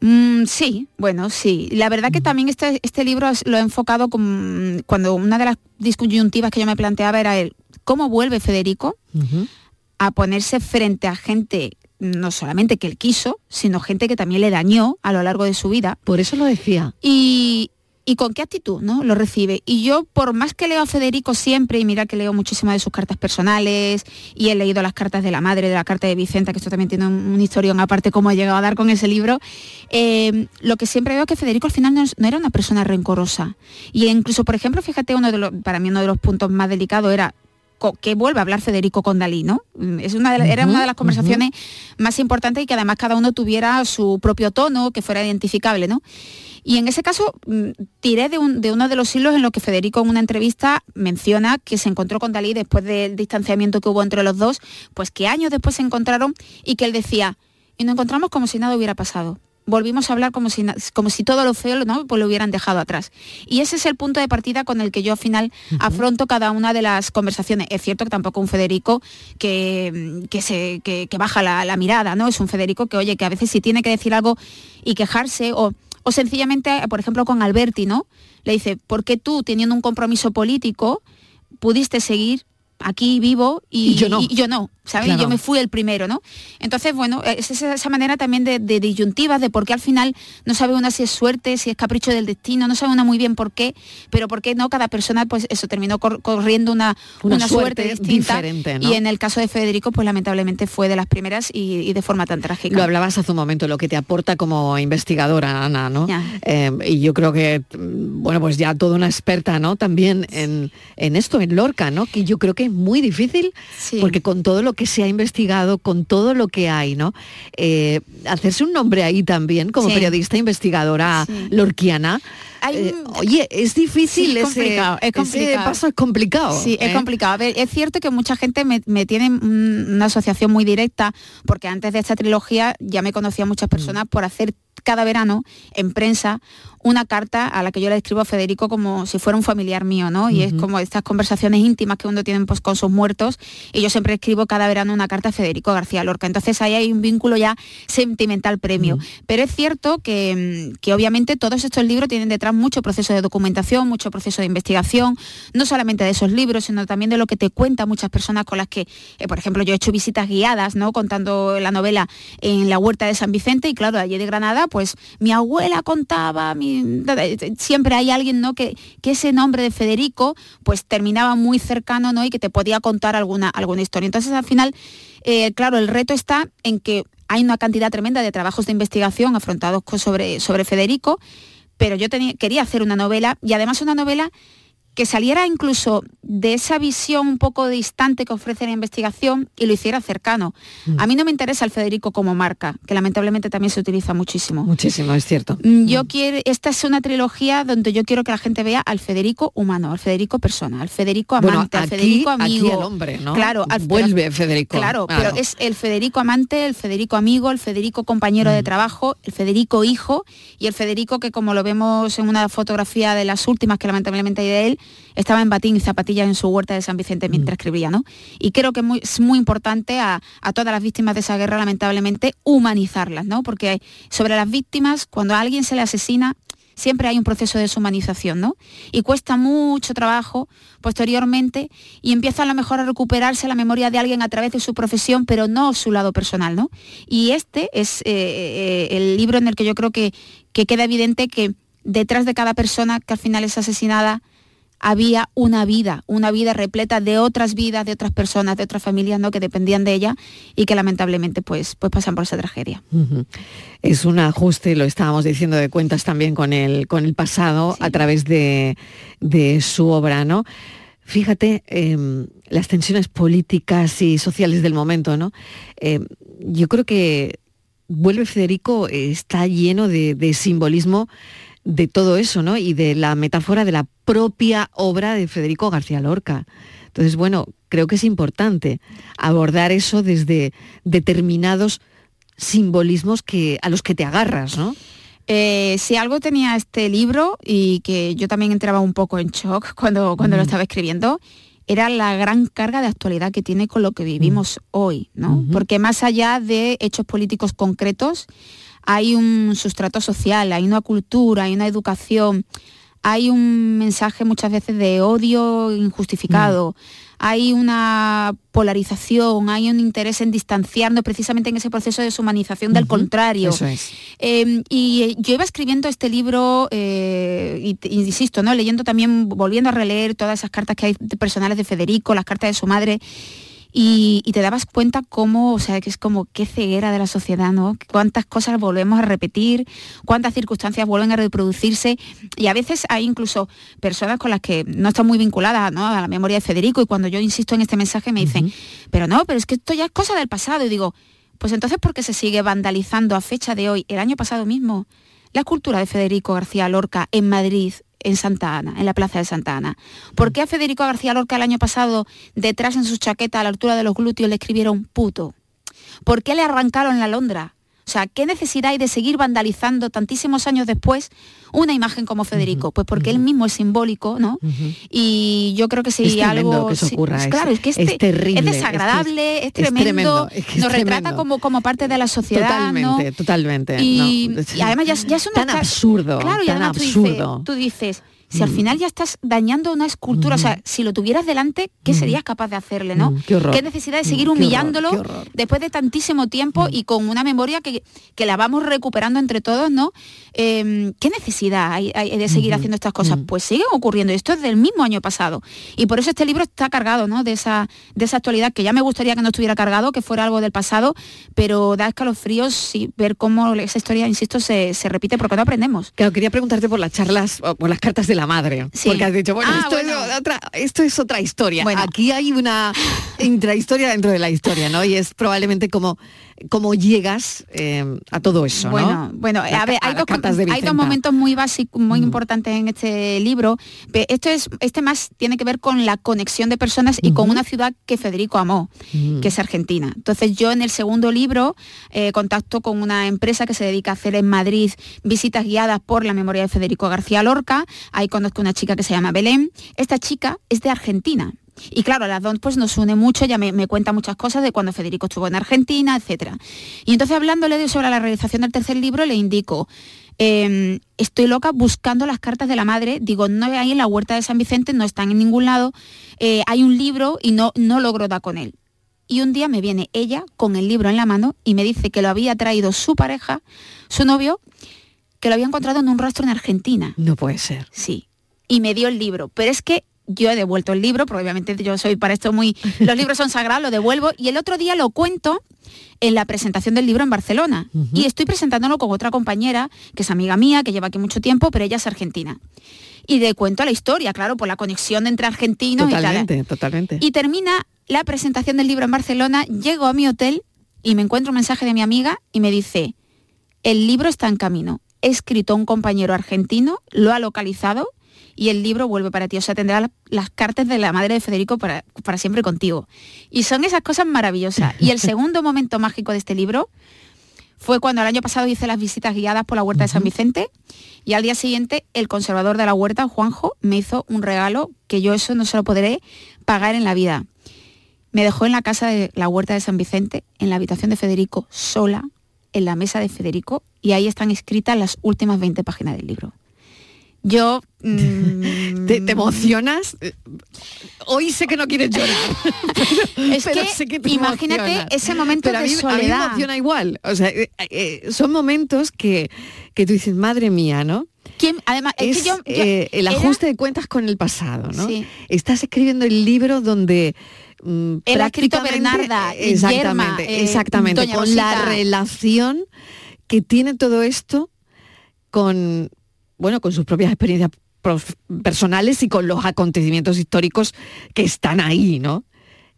U: Mm, sí, bueno, sí. La verdad que también este, este libro lo he enfocado con, cuando una de las disyuntivas que yo me planteaba era el cómo vuelve Federico a ponerse frente a gente no solamente que él quiso, sino gente que también le dañó a lo largo de su vida.
L: Por eso lo decía.
U: Y, y con qué actitud ¿no? lo recibe. Y yo, por más que leo a Federico siempre, y mira que leo muchísimas de sus cartas personales, y he leído las cartas de la madre, de la carta de Vicenta, que esto también tiene un, un historión aparte cómo ha llegado a dar con ese libro, eh, lo que siempre veo es que Federico al final no, no era una persona rencorosa. Y incluso, por ejemplo, fíjate, uno de los, para mí uno de los puntos más delicados era que vuelve a hablar Federico con Dalí, ¿no? Mm, Es una de era una de las conversaciones más importantes y que además cada uno tuviera su propio tono, que fuera identificable, ¿no? Y en ese caso mm, tiré de, un- de uno de los hilos en los que Federico en una entrevista menciona que se encontró con Dalí después del distanciamiento que hubo entre los dos, pues que años después se encontraron y que él decía, y nos encontramos como si nada hubiera pasado. Volvimos a hablar como si, como si todo lo feo ¿no? pues lo hubieran dejado atrás. Y ese es el punto de partida con el que yo al final afronto cada una de las conversaciones. Es cierto que tampoco un Federico que, que se, que, que baja la, la mirada, ¿no? Es un Federico que, oye, que a veces si tiene que decir algo y quejarse o, o sencillamente, por ejemplo, con Alberti, ¿no? Le dice, ¿por qué tú, teniendo un compromiso político, pudiste seguir aquí vivo y,
L: Y yo no.
U: y yo no, ¿sabes?
L: Claro.
U: yo me fui el primero, ¿no? Entonces, bueno, es esa, esa manera también de, de disyuntivas, de por qué al final no sabe una si es suerte, si es capricho del destino, no sabe una muy bien por qué, pero por qué no cada persona, pues eso, terminó cor- corriendo una,
L: Una
U: una, suerte,
L: suerte
U: distinta.
L: diferente, ¿no?
U: Y en el caso de Federico, pues lamentablemente fue de las primeras y, y de forma tan trágica.
L: Lo hablabas hace un momento, lo que te aporta como investigadora, Ana, ¿no? Eh, y yo creo que, bueno, pues ya toda una experta, ¿no? También en, en esto, en Lorca, ¿no? Que yo creo que es muy difícil, porque con todo lo que se ha investigado, con todo lo que hay, ¿no? Eh, hacerse un nombre ahí también, como
U: Sí.
L: periodista investigadora lorquiana. eh, oye, es difícil
U: Sí,
L: ese,
U: complicado, es
L: ese
U: complicado.
L: paso es complicado.
U: Sí, es
L: ¿eh?
U: complicado. A ver, es cierto que mucha gente me, me tiene una asociación muy directa, porque antes de esta trilogía ya me conocía muchas personas
L: Mm.
U: por hacer cada verano en prensa una carta a la que yo le escribo a Federico como si fuera un familiar mío, ¿no? Y es como estas conversaciones íntimas que uno tiene pues, con sus muertos y yo siempre escribo cada verano una carta a Federico García Lorca. Entonces ahí hay un vínculo ya sentimental premio. Pero es cierto que, mm, que obviamente todos estos libros tienen detrás mucho proceso de documentación, mucho proceso de investigación, no solamente de esos libros, sino también de lo que te cuentan muchas personas con las que, eh, por ejemplo, yo he hecho visitas guiadas, ¿no? Contando la novela en la huerta de San Vicente y claro, allí de Granada, pues mi abuela contaba, mi- siempre hay alguien, ¿no? Que, que ese nombre de Federico, pues terminaba muy cercano, ¿no? Y que te podía contar alguna, alguna historia. Entonces, al final, eh, claro, el reto está en que hay una cantidad tremenda de trabajos de investigación afrontados sobre, sobre Federico, pero yo quería hacer una novela y además una novela que saliera incluso de esa visión un poco distante que ofrece la investigación y lo hiciera cercano. A mí no me interesa el Federico como marca, que lamentablemente también se utiliza muchísimo.
L: Muchísimo, es cierto.
U: Mm, Yo quiero, esta es una trilogía donde yo quiero que la gente vea al Federico humano, al Federico persona, al Federico amante,
L: Bueno,
U: al
L: aquí-
U: Federico
L: aquí
U: amigo.
L: el hombre, ¿no?
U: Claro, al-
L: Vuelve Federico,
U: Claro,
L: claro.
U: pero es el Federico amante, el Federico amigo, el Federico compañero
L: Mm.
U: de trabajo, el Federico hijo y el Federico que como lo vemos en una fotografía de las últimas que lamentablemente hay de él, estaba en batín y zapatillas en su huerta de San Vicente mientras
L: Mm.
U: escribía, ¿no? Y creo que muy- es muy importante a, a todas las víctimas de esa guerra, lamentablemente, humanizarlas, ¿no? Porque sobre las víctimas, cuando a alguien se le asesina, siempre hay un proceso de deshumanización, ¿no? Y cuesta mucho trabajo posteriormente y empieza a lo mejor a recuperarse la memoria de alguien a través de su profesión, pero no su lado personal, ¿no? Y este es eh, eh, el libro en el que yo creo que, que queda evidente que detrás de cada persona que al final es asesinada había una vida, una vida repleta de otras vidas, de otras personas, de otras familias, ¿no? Que dependían de ella y que lamentablemente pues, pues pasan por esa tragedia.
L: Es un ajuste, lo estábamos diciendo, de cuentas también con el, con el pasado a través de, de su obra, ¿no? Fíjate, em, las tensiones políticas y sociales del momento, ¿no? Em, yo creo que Vuelve Federico está lleno de, de simbolismo de todo eso, ¿no? Y de la metáfora de la propia obra de Federico García Lorca. Entonces, bueno, creo que es importante abordar eso desde determinados simbolismos que, a los que te agarras, ¿no?
U: Eh, si algo tenía este libro y que yo también entraba un poco en shock cuando, cuando lo
L: Mm.
U: estaba escribiendo, era la gran carga de actualidad que tiene con lo que vivimos hoy, ¿no? Porque más allá de hechos políticos concretos, hay un sustrato social, hay una cultura, hay una educación, hay un mensaje muchas veces de odio injustificado, hay una polarización, hay un interés en distanciarnos precisamente en ese proceso de deshumanización del contrario.
L: Eso es.
U: Eh, y yo iba escribiendo este libro, eh, y, insisto, ¿no? leyendo también, volviendo a releer todas esas cartas que hay personales de Federico, las cartas de su madre, y, y te dabas cuenta cómo, o sea, que es como qué ceguera de la sociedad, ¿no? Cuántas cosas volvemos a repetir, cuántas circunstancias vuelven a reproducirse, y a veces hay incluso personas con las que no están muy vinculadas ¿no? a la memoria de Federico, y cuando yo insisto en este mensaje me dicen, pero no, pero es que esto ya es cosa del pasado, y digo, pues entonces, ¿por qué se sigue vandalizando a fecha de hoy, el año pasado mismo, la escultura de Federico García Lorca en Madrid, en Santa Ana, en la plaza de Santa Ana? ¿Por qué a Federico García Lorca el año pasado, detrás en su chaqueta, a la altura de los glúteos, le escribieron puto? ¿Por qué le arrancaron la Londra? O sea, ¿qué necesidad hay de seguir vandalizando tantísimos años después una imagen como Federico? Pues porque él mismo es simbólico, ¿no? Y yo creo que si
L: Es
U: algo...
L: que eso
U: sí,
L: ocurra,
U: pues
L: es-
U: claro, es que
L: es terrible,
U: es
L: es-
U: desagradable, es, tremendo, nos retrata
L: tremendo.
U: como, como parte de la sociedad, ¿no?
L: Totalmente, totalmente.
U: Y,
L: no.
U: y además ya, es- ya es una
L: tan absurdo,
U: claro, y
L: tan
U: además tú dices-. Tú dices, Si al
L: Mm.
U: final ya estás dañando una escultura, o sea, si lo tuvieras delante, ¿qué serías capaz de hacerle, no?
L: Mm, qué
U: necesidad de
L: Mm,
U: seguir
L: qué horror,
U: humillándolo
L: qué horror.
U: Después de tantísimo tiempo y con una memoria que, que la vamos recuperando entre todos, ¿no? Eh, ¿Qué necesidad hay, hay de seguir haciendo estas cosas? Pues siguen ocurriendo. Esto es del mismo año pasado. Y por eso este libro está cargado, ¿no? De esa, de esa actualidad que ya me gustaría que no estuviera cargado, que fuera algo del pasado, pero da escalofríos y ver cómo esa historia, insisto, se, se repite porque no aprendemos.
L: Claro, quería preguntarte por las charlas, o por las cartas de la madre.
U: Sí.
L: Porque has dicho, bueno,
U: Ah,
L: esto,
U: bueno.
L: Es otra, esto es otra historia. Aquí hay una intrahistoria dentro de la historia, ¿no? Y es probablemente como, como llegas eh, a todo eso,
U: Bueno,
L: ¿no?
U: bueno, a ver, hay dos, hay momentos muy básicos, muy importantes en este libro. Esto es, este más tiene que ver con la conexión de personas y con una ciudad que Federico amó,
L: Mm.
U: que es Argentina. Entonces yo en el segundo libro eh, contacto con una empresa que se dedica a hacer en Madrid visitas guiadas por la memoria de Federico García Lorca. Ahí conozco una chica que se llama Belén. Esta chica es de Argentina. Y claro, a las dos pues nos une mucho, ella me, me cuenta muchas cosas de cuando Federico estuvo en Argentina, etcétera. Y entonces hablándole de, sobre la realización del tercer libro, le indico, eh, estoy loca buscando las cartas de la madre, digo, no hay en la huerta de San Vicente, no están en ningún lado, eh, hay un libro y no, no logro dar con él. Y un día me viene ella con el libro en la mano y me dice que lo había traído su pareja, su novio, que lo había encontrado en un rastro en Argentina.
L: No puede ser.
U: Sí. Y me dio el libro. Pero es que yo he devuelto el libro, porque obviamente yo soy para esto muy... Los libros son sagrados, lo devuelvo. Y el otro día lo cuento en la presentación del libro en Barcelona. Y estoy presentándolo con otra compañera, que es amiga mía, que lleva aquí mucho tiempo, pero ella es argentina. Y le cuento la historia, claro, por la conexión entre argentinos y tal.
L: Totalmente, totalmente.
U: Y termina la presentación del libro en Barcelona, llego a mi hotel y me encuentro un mensaje de mi amiga y me dice, el libro está en camino. He escrito a un compañero argentino, lo ha localizado y el libro vuelve para ti. O sea, tendrá la- las cartas de la madre de Federico para, para siempre contigo. Y son esas cosas maravillosas. Y el (laughs) segundo momento mágico de este libro fue cuando el año pasado hice las visitas guiadas por la huerta de San Vicente y al día siguiente el conservador de la huerta, Juanjo, me hizo un regalo que yo eso no se lo podré pagar en la vida. Me dejó en la casa de la huerta de San Vicente, en la habitación de Federico, sola, en la mesa de Federico, y ahí están escritas las últimas 20 páginas del libro. Yo... (laughs) mm,
L: ¿Te, te emocionas? Hoy sé que no quieres llorar. (laughs)
U: Es
L: pero
U: que
L: sé que te
U: imagínate ese momento
L: Pero a
U: de
L: a mí
U: soledad.
L: me emociona igual. O sea, eh, eh, son momentos que, que tú dices, madre mía, ¿no?
U: ¿Quién- además, es,
L: Es
U: que yo, yo-
L: eh, el
U: era-
L: ajuste de cuentas con el pasado, ¿no?
U: Sí.
L: Estás escribiendo el libro donde mm,
U: escrito Bernarda,
L: exactamente,
U: Yerma,
L: exactamente,
U: Doña
L: con la relación que tiene todo esto con bueno, con sus propias experiencias personales y con los acontecimientos históricos que están ahí, ¿no?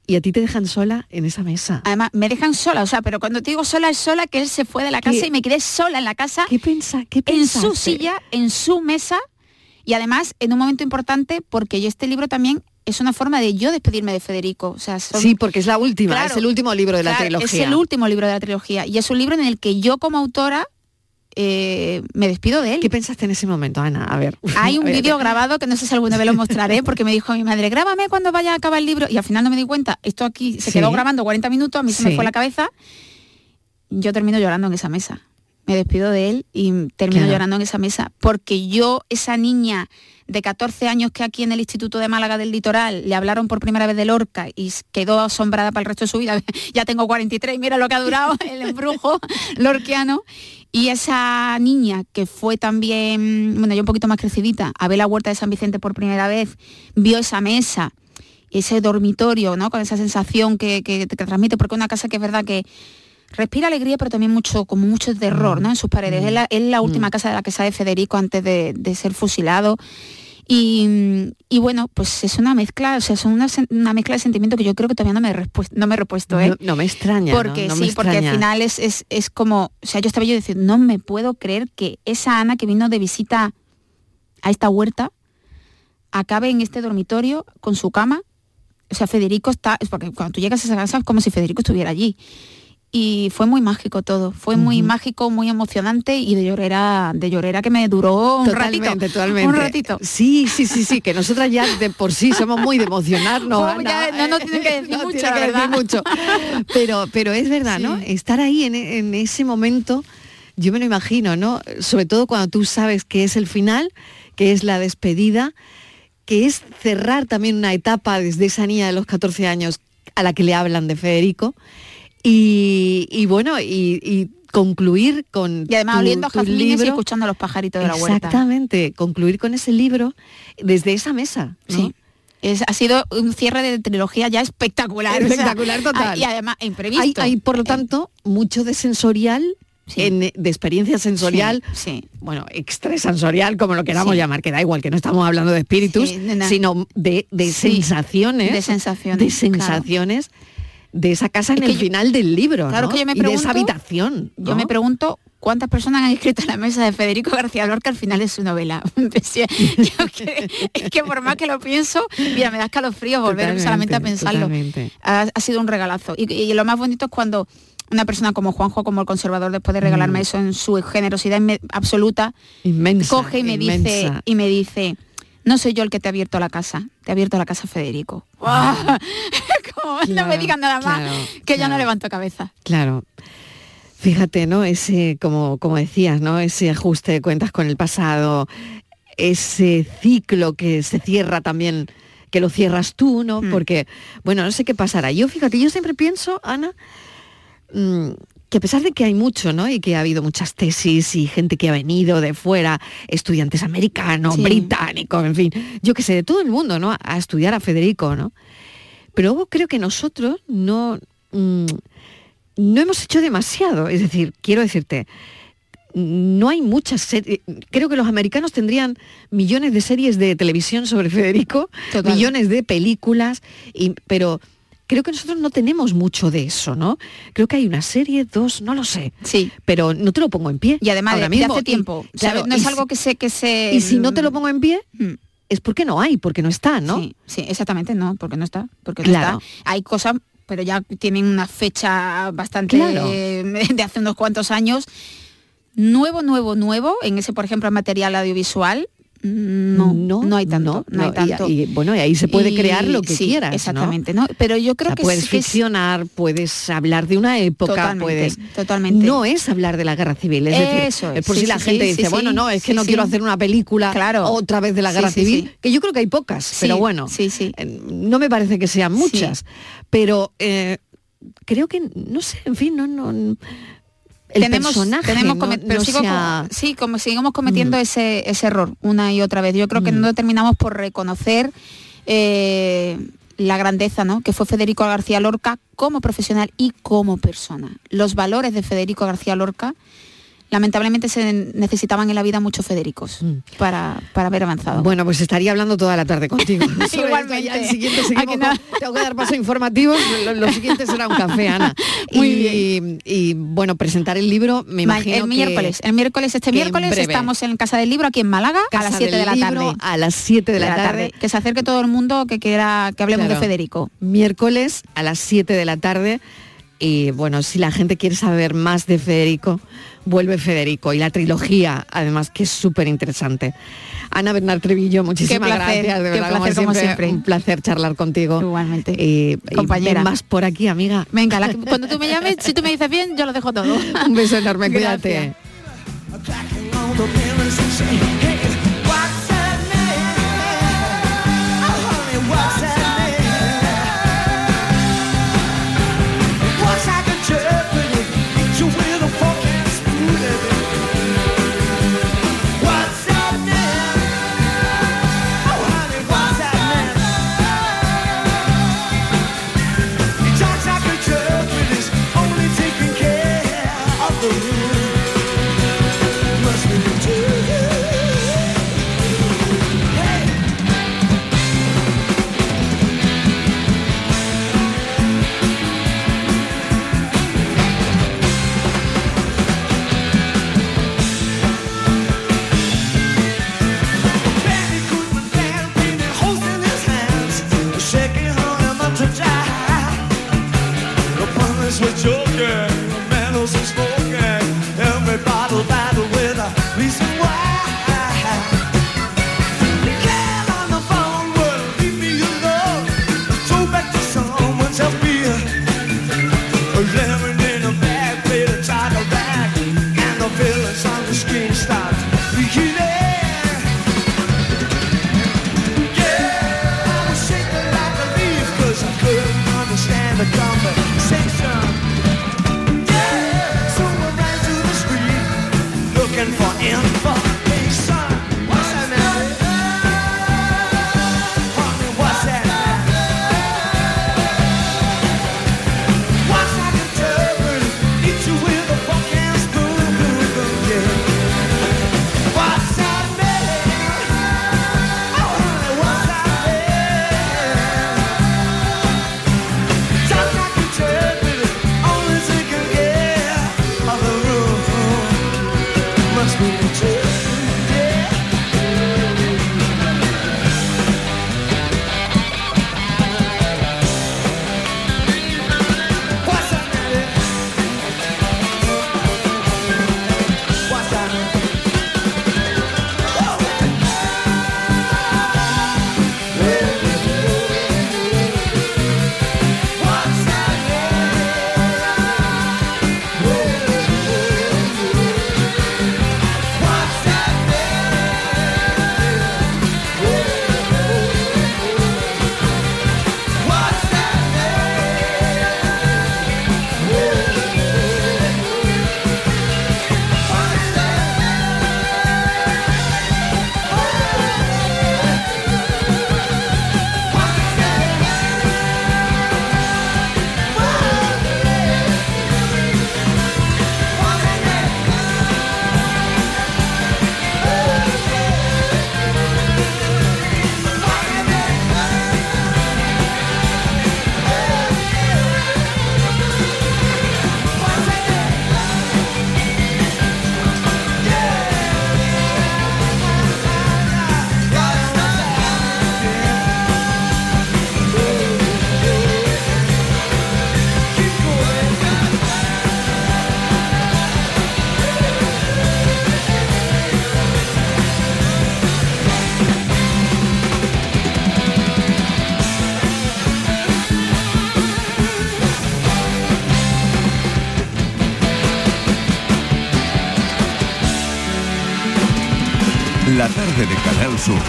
L: Y a ti te dejan sola en esa mesa.
U: Además, me dejan sola, o sea, pero cuando te digo sola es sola que él se fue de la casa
L: ¿Qué-
U: y me quedé sola en la casa.
L: ¿Qué pensa? ¿Qué
U: En su silla, en su mesa y además en un momento importante porque yo este libro también es una forma de yo despedirme de Federico. O sea, son-
L: Sí, porque es la última,
U: Claro,
L: es el último libro de la
U: claro,
L: trilogía.
U: Es el último libro de la trilogía y es un libro en el que yo como autora eh, me despido de él.
L: ¿Qué pensaste en ese momento, Ana? A ver. (laughs)
U: Hay un vídeo grabado que no sé si alguna vez lo mostraré porque me dijo mi madre, grábame cuando vaya a acabar el libro y al final no me di cuenta. Esto aquí se
L: Sí.
U: quedó grabando 40 minutos, a mí se me fue la cabeza. Yo termino llorando en esa mesa. Me despido de él y termino
L: Claro.
U: llorando en esa mesa porque yo, esa niña de 14 años que aquí en el Instituto de Málaga del Litoral le hablaron por primera vez de Lorca y quedó asombrada para el resto de su vida. (laughs) ya tengo 43 y mira lo que ha durado (laughs) el embrujo (laughs) lorquiano. Y esa niña que fue también, bueno, yo un poquito más crecidita, a ver la huerta de San Vicente por primera vez, vio esa mesa, ese dormitorio, ¿no? Con esa sensación que, que, que transmite, porque una casa que es verdad que respira alegría, pero también mucho, como mucho terror, ¿no? En sus paredes. Es, la, es la última casa de la que sale Federico antes de, de ser fusilado. Y, y bueno, pues es una mezcla, o sea, es una, mezcla de sentimientos que yo creo que todavía no me he, no me he repuesto, ¿eh?
L: No, no me extraña.
U: Porque
L: No
U: sí, porque al final es, es, es como, o sea, yo estaba yo diciendo, no me puedo creer que esa Ana que vino de visita a esta huerta acabe en este dormitorio con su cama. O sea, Federico está, es porque cuando tú llegas a esa casa es como si Federico estuviera allí. Y fue muy mágico todo, fue muy mágico, muy emocionante y de llorera, de llorera que me duró un
L: Totalmente,
U: ratito.
L: totalmente.
U: Un ratito.
L: Sí, sí, sí, sí, que nosotras ya de por sí somos muy de emocionarnos. (laughs)
U: Oh, ya, no, no tienen que (laughs) decir
L: No
U: mucho,
L: tiene
U: la
L: que decir mucho. Pero, pero es verdad, ¿no? Estar ahí en, en ese momento, yo me lo imagino, ¿no? Sobre todo cuando tú sabes que es el final, que es la despedida, que es cerrar también una etapa desde esa niña de los 14 años a la que le hablan de Federico. Y, y bueno, y, y concluir con
U: Y además
L: tu-
U: oliendo a jazmines y escuchando a los pajaritos de la huerta.
L: Exactamente, concluir con ese libro desde esa mesa. ¿no?
U: Sí. Es- ha sido un cierre de trilogía ya espectacular. o sea,
L: Espectacular total.
U: Y además imprevisto.
L: Hay, hay, por lo tanto, mucho de sensorial, en- de experiencia sensorial,
U: Sí,
L: bueno, extrasensorial, como lo queramos
U: Sí.
L: llamar, que da igual, que no estamos hablando de espíritus,
U: Sí,
L: sino de, de
U: Sí,
L: sensaciones.
U: de sensaciones,
L: De
U: claro.
L: De esa casa en el
U: yo-
L: final del libro.
U: Claro
L: ¿no?
U: que yo me
L: y de
U: pregunto,
L: esa habitación.
U: Yo me pregunto cuántas personas han escrito en la mesa de Federico García Lorca al final de su novela. (laughs) Que- es que por más que lo pienso, mira, me da escalofríos volver
L: Totalmente,
U: solamente a pensarlo. Ha, ha sido un regalazo. Y, y lo más bonito es cuando una persona como Juanjo, como el conservador, después de regalarme
L: Mm.
U: eso en su generosidad absoluta,
L: Inmensa,
U: coge y me dice y me dice no soy yo el que te ha abierto la casa, te ha abierto la casa Federico. (laughs) No me digan nada más,
L: claro,
U: que ya no levanto cabeza.
L: Claro. Fíjate, ¿no? Ese, como, como decías, ¿no? Ese ajuste de cuentas con el pasado, ese ciclo que se cierra también, que lo cierras tú, ¿no?
U: Hmm.
L: Porque, bueno, no sé qué pasará. Yo, fíjate, yo siempre pienso, Ana, mm, que a pesar de que hay mucho, ¿no? Y que ha habido muchas tesis y gente que ha venido de fuera, estudiantes americanos,
U: Sí.
L: británicos, en fin, yo que sé, de todo el mundo, ¿no? A estudiar a Federico, ¿no? Pero luego creo que nosotros no, mm, no hemos hecho demasiado. Es decir, quiero decirte, no hay muchas series. Creo que los americanos tendrían millones de series de televisión sobre Federico,
U: Total.
L: millones de películas, y, pero creo que nosotros no tenemos mucho de eso, ¿no? Creo que hay una serie, dos, no lo sé.
U: Sí.
L: Pero no te lo pongo en pie.
U: Y además
L: ahora
U: de,
L: mismo.
U: hace
L: Y,
U: tiempo.
L: claro,
U: ¿sabes? no
L: y
U: es
L: si-
U: algo que se que se
L: Y si no te lo pongo en pie,
U: Mm.
L: es porque no hay, porque no está, ¿no?
U: Sí, sí, exactamente, no, porque no está, porque no
L: Claro.
U: está. Hay cosas, pero ya tienen una fecha bastante
L: Claro. (laughs)
U: de hace unos cuantos años. Nuevo, nuevo, nuevo, en ese, por ejemplo, material audiovisual, no, no, hay tanto, no, hay
L: no,
U: tanto.
L: Y, bueno, y ahí se puede
U: Y-
L: crear lo que
U: sí,
L: quieras, ¿no?
U: Exactamente, ¿no? Pero yo creo
L: O sea,
U: que
L: puedes
U: sí es-
L: ficcionar, puedes hablar de una época,
U: Totalmente,
L: puedes
U: totalmente.
L: No es hablar de la guerra civil, es decir,
U: Eso es,
L: por
U: sí,
L: si la gente dice, bueno, no, es que no quiero hacer una película
U: Claro.
L: otra vez de la guerra civil, que yo creo que hay pocas, pero bueno,
U: sí, sí.
L: eh, no me parece que sean muchas, pero eh, creo que no sé, en fin, no, no el
U: tenemos,
L: personaje
U: tenemos
L: no-
U: pero
L: no
U: sigo sí, como seguimos cometiendo
L: Mm.
U: ese, ese error una y otra vez. Yo creo que no terminamos por reconocer eh, la grandeza ¿no? que fue Federico García Lorca como profesional y como persona. Los valores de Federico García Lorca, lamentablemente se necesitaban en la vida muchos Federicos para, para haber avanzado.
L: Mm. Bueno, pues estaría hablando toda la tarde contigo. (laughs)
U: Igualmente.
L: el siguiente tengo que dar paso informativos. Lo, lo siguiente será un café, Ana. (laughs)
U: Muy
L: y, y, bueno, presentar el libro, me
U: Ma-
L: imagino
U: el
L: que-
U: miércoles, el miércoles, este
L: en
U: miércoles estamos en Casa del Libro aquí en Málaga a las 7 de la
L: Libro,
U: tarde.
L: a las 7 de la tarde.
U: Que se acerque todo el mundo que quiera que hablemos
L: Claro.
U: de Federico.
L: Miércoles a las 7 de la tarde. Y bueno, si la gente quiere saber más de Federico, vuelve Federico. Y la trilogía, además, que es súper interesante. Ana Bernard Trevillo, muchísimas
U: Qué placer,
L: gracias. De
U: qué
L: verdad,
U: placer, como siempre.
L: Un placer charlar contigo.
U: Igualmente.
L: Y,
U: Compañera.
L: más por aquí, amiga.
U: Venga, la- (laughs) cuando tú me llames, si tú me dices bien, yo lo dejo todo.
L: Un beso enorme, (laughs) cuídate.
U: Gracias.